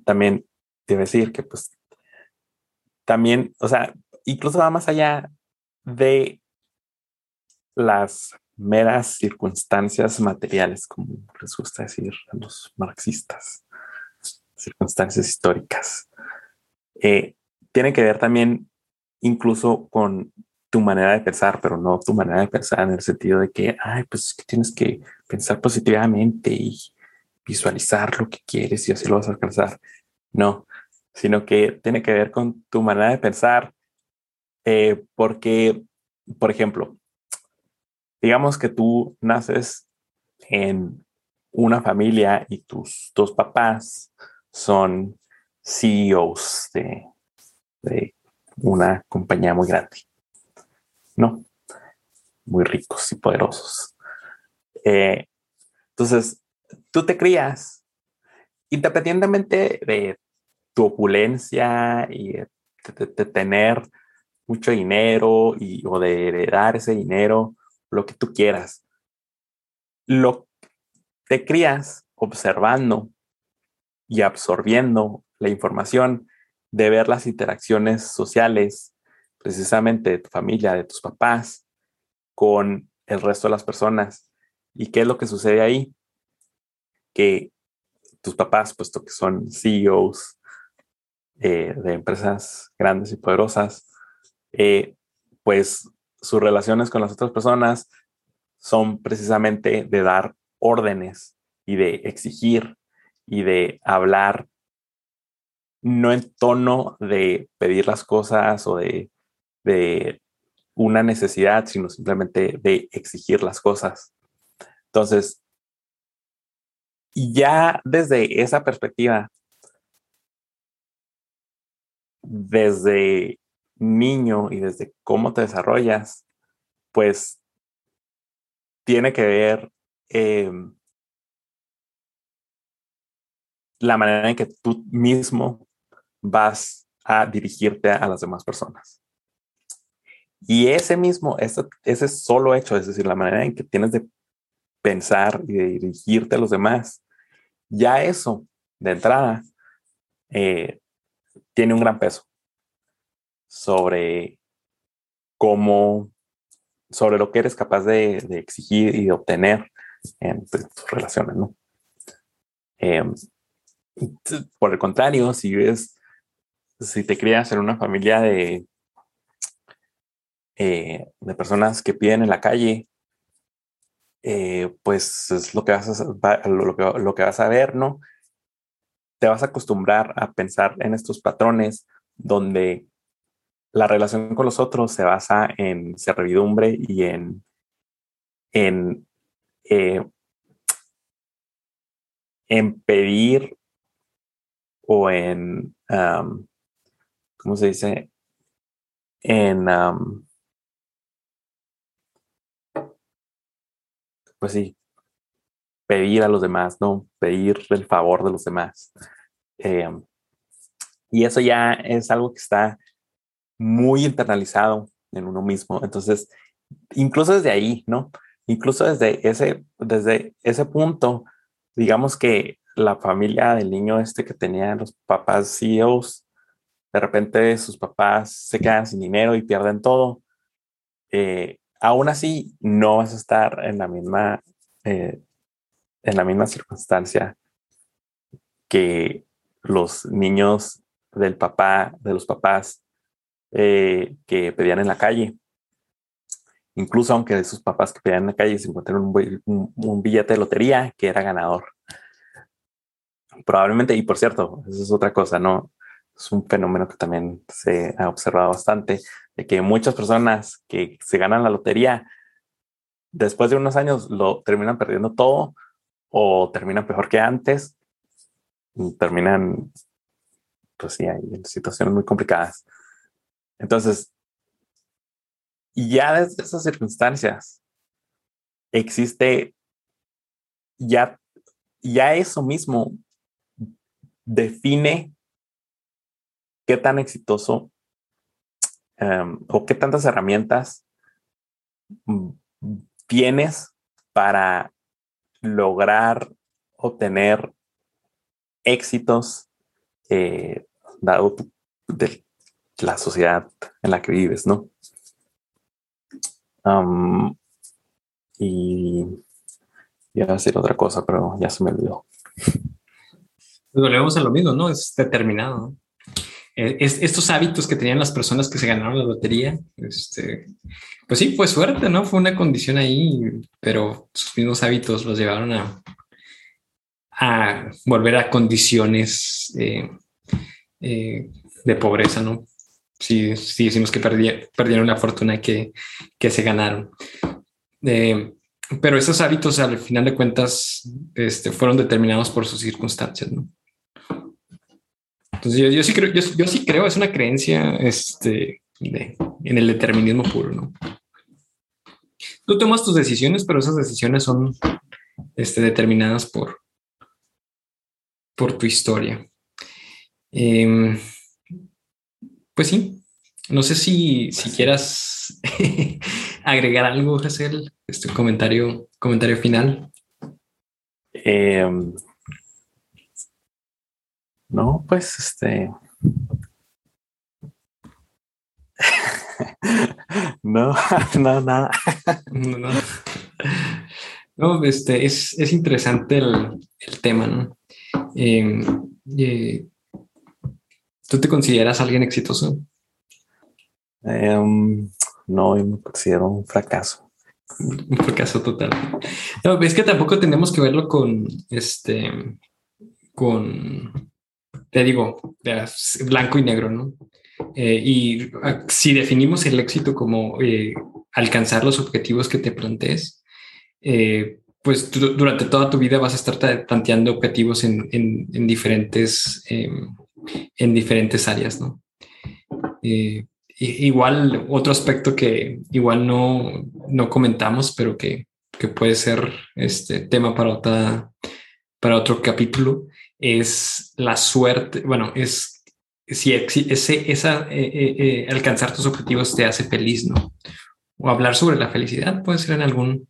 también debe decir que pues también, o sea, incluso va más allá de las meras circunstancias materiales, como les gusta decir a los marxistas, circunstancias históricas. Eh, tiene que ver también incluso con tu manera de pensar, pero no tu manera de pensar en el sentido de que, ay, pues que tienes que pensar positivamente y visualizar lo que quieres y así lo vas a alcanzar. No, sino que tiene que ver con tu manera de pensar, eh, porque, por ejemplo, digamos que tú naces en una familia y tus dos papás son CEOs de, de una compañía muy grande. No, muy ricos y poderosos. Eh, entonces, tú te crías independientemente de tu opulencia y de, tener mucho dinero y, o de heredar ese dinero, lo que tú quieras. Lo te crías observando y absorbiendo la información de ver las interacciones sociales, precisamente de tu familia, de tus papás, con el resto de las personas. ¿Y qué es lo que sucede ahí? Que tus papás, puesto que son CEOs eh, de empresas grandes y poderosas, eh, pues sus relaciones con las otras personas son precisamente de dar órdenes y de exigir y de hablar no en tono de pedir las cosas o de, de una necesidad, sino simplemente de exigir las cosas. Entonces, ya desde esa perspectiva, desde niño y desde cómo te desarrollas, pues tiene que ver em, la manera en que tú mismo vas a dirigirte a las demás personas. Y ese mismo, ese, ese solo hecho, es decir, la manera en que tienes de pensar y de dirigirte a los demás, ya eso de entrada eh, tiene un gran peso sobre cómo, sobre lo que eres capaz de, exigir y de obtener en, tus relaciones, ¿no? Em, por el contrario, si ves, si te crías en una familia de, eh, de personas que piden en la calle, eh, pues es lo que, vas a, lo, que, lo que vas a ver, ¿no? Te vas a acostumbrar a pensar en estos patrones donde la relación con los otros se basa en servidumbre y en, en, eh, en pedir o en, ¿cómo se dice? En, pues sí, pedir a los demás, ¿no? Pedir el favor de los demás. Em, y eso ya es algo que está muy internalizado en uno mismo. Entonces, incluso desde ahí, ¿no? Incluso desde ese, desde ese punto, digamos que la familia del niño este que tenía los papás CEOs, de repente sus papás se quedan sin dinero y pierden todo. Eh, aún así, no vas a estar en la misma, eh, en la misma circunstancia que los niños del papá, de los papás eh, que pedían en la calle. Incluso aunque sus papás que pedían en la calle se encuentran un, billete de lotería que era ganador. Probablemente, y por cierto, eso es otra cosa, ¿no? Es un fenómeno que también se ha observado bastante, de que muchas personas que se ganan la lotería, después de unos años lo terminan perdiendo todo o terminan peor que antes, terminan, pues sí, en situaciones muy complicadas. Entonces, ya desde esas circunstancias existe ya, ya eso mismo define qué tan exitoso em, o qué tantas herramientas tienes para lograr obtener éxitos eh, dado de la sociedad en la que vives, ¿no? y iba a decir otra cosa, pero ya se me olvidó. Volvemos a lo mismo, ¿no? Es determinado. eh, estos hábitos que tenían las personas que se ganaron la lotería, este, pues sí, fue suerte, ¿no? Fue una condición ahí, pero sus mismos hábitos los llevaron a, a volver a condiciones eh, eh, de pobreza, ¿no? Si, decimos que perdieron la fortuna que, que se ganaron. pero esos hábitos, al final de cuentas, este, fueron determinados por sus circunstancias, ¿no? Entonces yo, sí creo, yo, sí creo, es una creencia este, en el determinismo puro, ¿no? Tú tomas tus decisiones, pero esas decisiones son este, determinadas por, por tu historia. Em, pues sí, no sé si, si quieras agregar algo, hacer este comentario, comentario final. Em, no, pues este. no, no, nada. no, no. este es, es interesante el, el, tema, ¿no? Em, eh, ¿Tú te consideras alguien exitoso? Em, no, yo me considero un fracaso. Un fracaso total. No, es que tampoco tenemos que verlo con este, con te digo, blanco y negro, ¿no? Eh, y si definimos el éxito como eh, alcanzar los objetivos que te plantees, eh, pues durante toda tu vida vas a estar planteando objetivos en, en, diferentes, em, en diferentes áreas, ¿no? igual otro aspecto que igual no, no comentamos, pero que, que puede ser este tema para, otra, para otro capítulo, es la suerte, bueno, es si ese, esa, eh, eh, eh, alcanzar tus objetivos te hace feliz, ¿no? O hablar sobre la felicidad puede ser en algún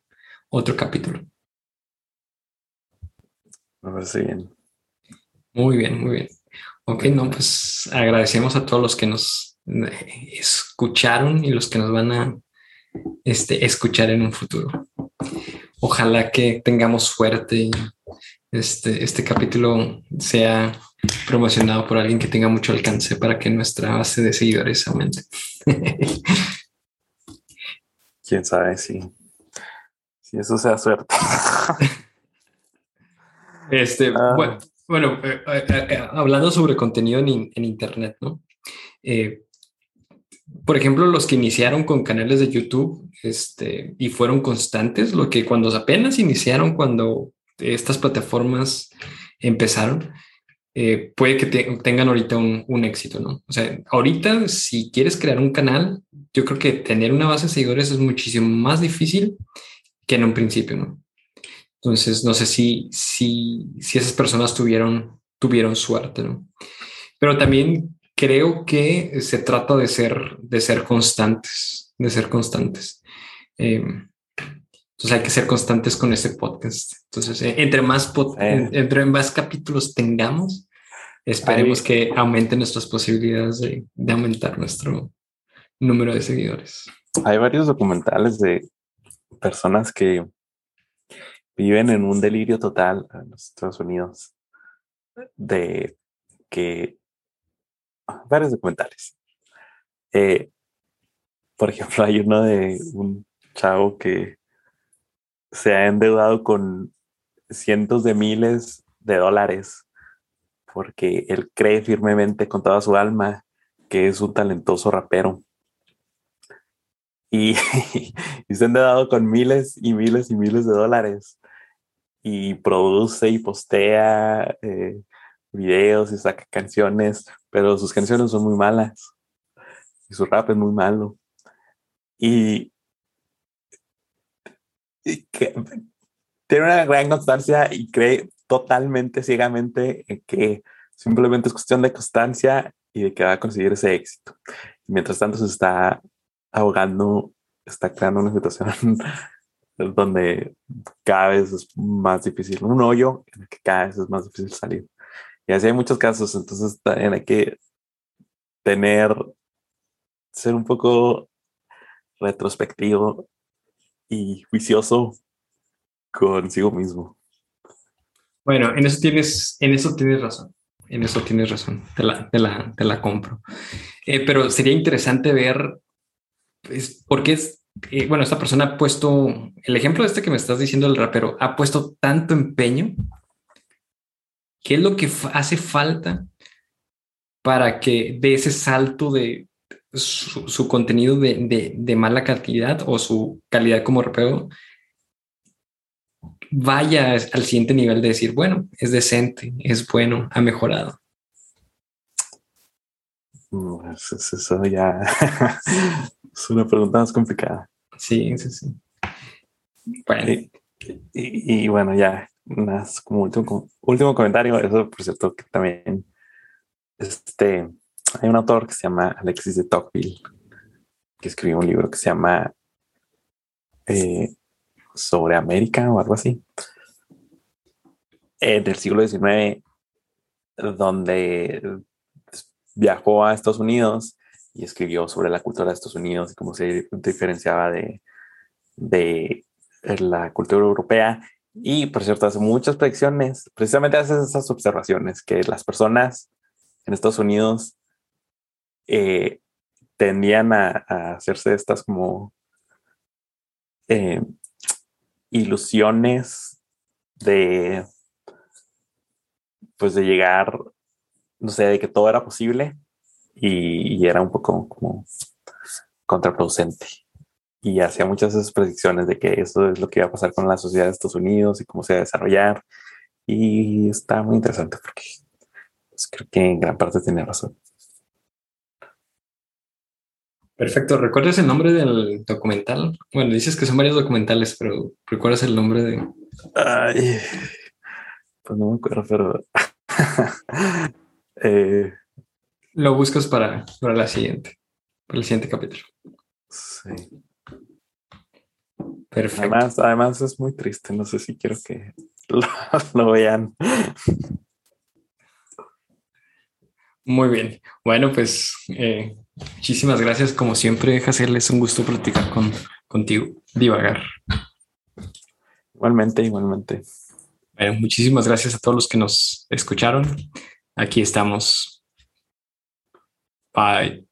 otro capítulo. Me parece bien. Muy bien, muy bien. Ok, no, pues agradecemos a todos los que nos escucharon y los que nos van a este, escuchar en un futuro. Ojalá que tengamos suerte este, este capítulo sea promocionado por alguien que tenga mucho alcance para que nuestra base de seguidores aumente. Quién sabe si, si eso sea suerte. este, ah. bueno, bueno eh, eh, eh, hablando sobre contenido en, Internet, ¿no? por ejemplo, los que iniciaron con canales de YouTube este, y fueron constantes, lo que cuando apenas iniciaron, cuando estas plataformas empezaron, eh, puede que tengan ahorita un, éxito, ¿no? O sea, ahorita si quieres crear un canal, yo creo que tener una base de seguidores es muchísimo más difícil que en un principio, ¿no? Entonces, no sé si, si, si esas personas tuvieron, tuvieron suerte, ¿no? Pero también creo que se trata de ser, de ser constantes, de ser constantes. Eh, entonces hay que ser constantes con ese podcast. Entonces, eh, entre más, entre más capítulos tengamos, esperemos que aumenten nuestras posibilidades de, aumentar nuestro número de seguidores. Hay varios documentales de personas que viven en un delirio total en los Estados Unidos de que varios documentales. Eh, por ejemplo, hay uno de un chavo que se ha endeudado con cientos de miles de dólares porque él cree firmemente con toda su alma que es un talentoso rapero. Y, se ha endeudado con miles y miles y miles de dólares. Y produce y postea eh, videos y saca canciones, pero sus canciones son muy malas. Y su rap es muy malo. Y que tiene una gran constancia y cree totalmente ciegamente en que simplemente es cuestión de constancia y de que va a conseguir ese éxito. mientras tanto se está ahogando, está creando una situación donde cada vez es más difícil, un hoyo en el que cada vez es más difícil salir. Y así hay muchos casos, entonces también hay que tener, ser un poco retrospectivo y juicioso consigo mismo. Bueno, en eso tienes, en eso tienes razón. en eso tienes razón, te la, te la, compro. Eh, pero sería interesante ver, pues, por qué es, eh, bueno, esta persona ha puesto, el ejemplo este que me estás diciendo, el rapero, ha puesto tanto empeño. ¿Qué es lo que hace falta para que de ese salto de su, contenido de, de, mala calidad o su calidad como rapero vaya al siguiente nivel de decir, bueno, es decente, es bueno, ha mejorado. Eso ya es una pregunta más complicada. Sí, sí, sí. Bueno. Y, bueno, ya, más como último, último comentario, eso por cierto que también este, hay un autor que se llama Alexis de Tocqueville, que escribió un libro que se llama eh, sobre América o algo así, en el siglo XIX, donde viajó a Estados Unidos y escribió sobre la cultura de Estados Unidos y cómo se diferenciaba de, de la cultura europea. Y por cierto, hace muchas predicciones, precisamente hace esas observaciones que las personas en Estados Unidos eh, tendían a, hacerse estas como eh, ilusiones de, pues de llegar, no sé, de que todo era posible y, era un poco como contraproducente. Y hacía muchas esas predicciones de que eso es lo que iba a pasar con la sociedad de Estados Unidos y cómo se va a desarrollar. Y está muy interesante porque pues, creo que en gran parte tiene razón. Perfecto. ¿Recuerdas el nombre del documental? Bueno, dices que son varios documentales, pero ¿recuerdas el nombre de...? Ay, pues no me acuerdo, pero... Eh, Lo buscas para, para la siguiente, para el siguiente capítulo. Sí. Perfecto. Además, además es muy triste. No sé si quiero que lo vean. Muy bien. Bueno, pues eh, muchísimas gracias. Como siempre, Hazel, es un gusto platicar con, contigo, divagar. Igualmente, igualmente. Bueno, muchísimas gracias a todos los que nos escucharon. Aquí estamos. Bye.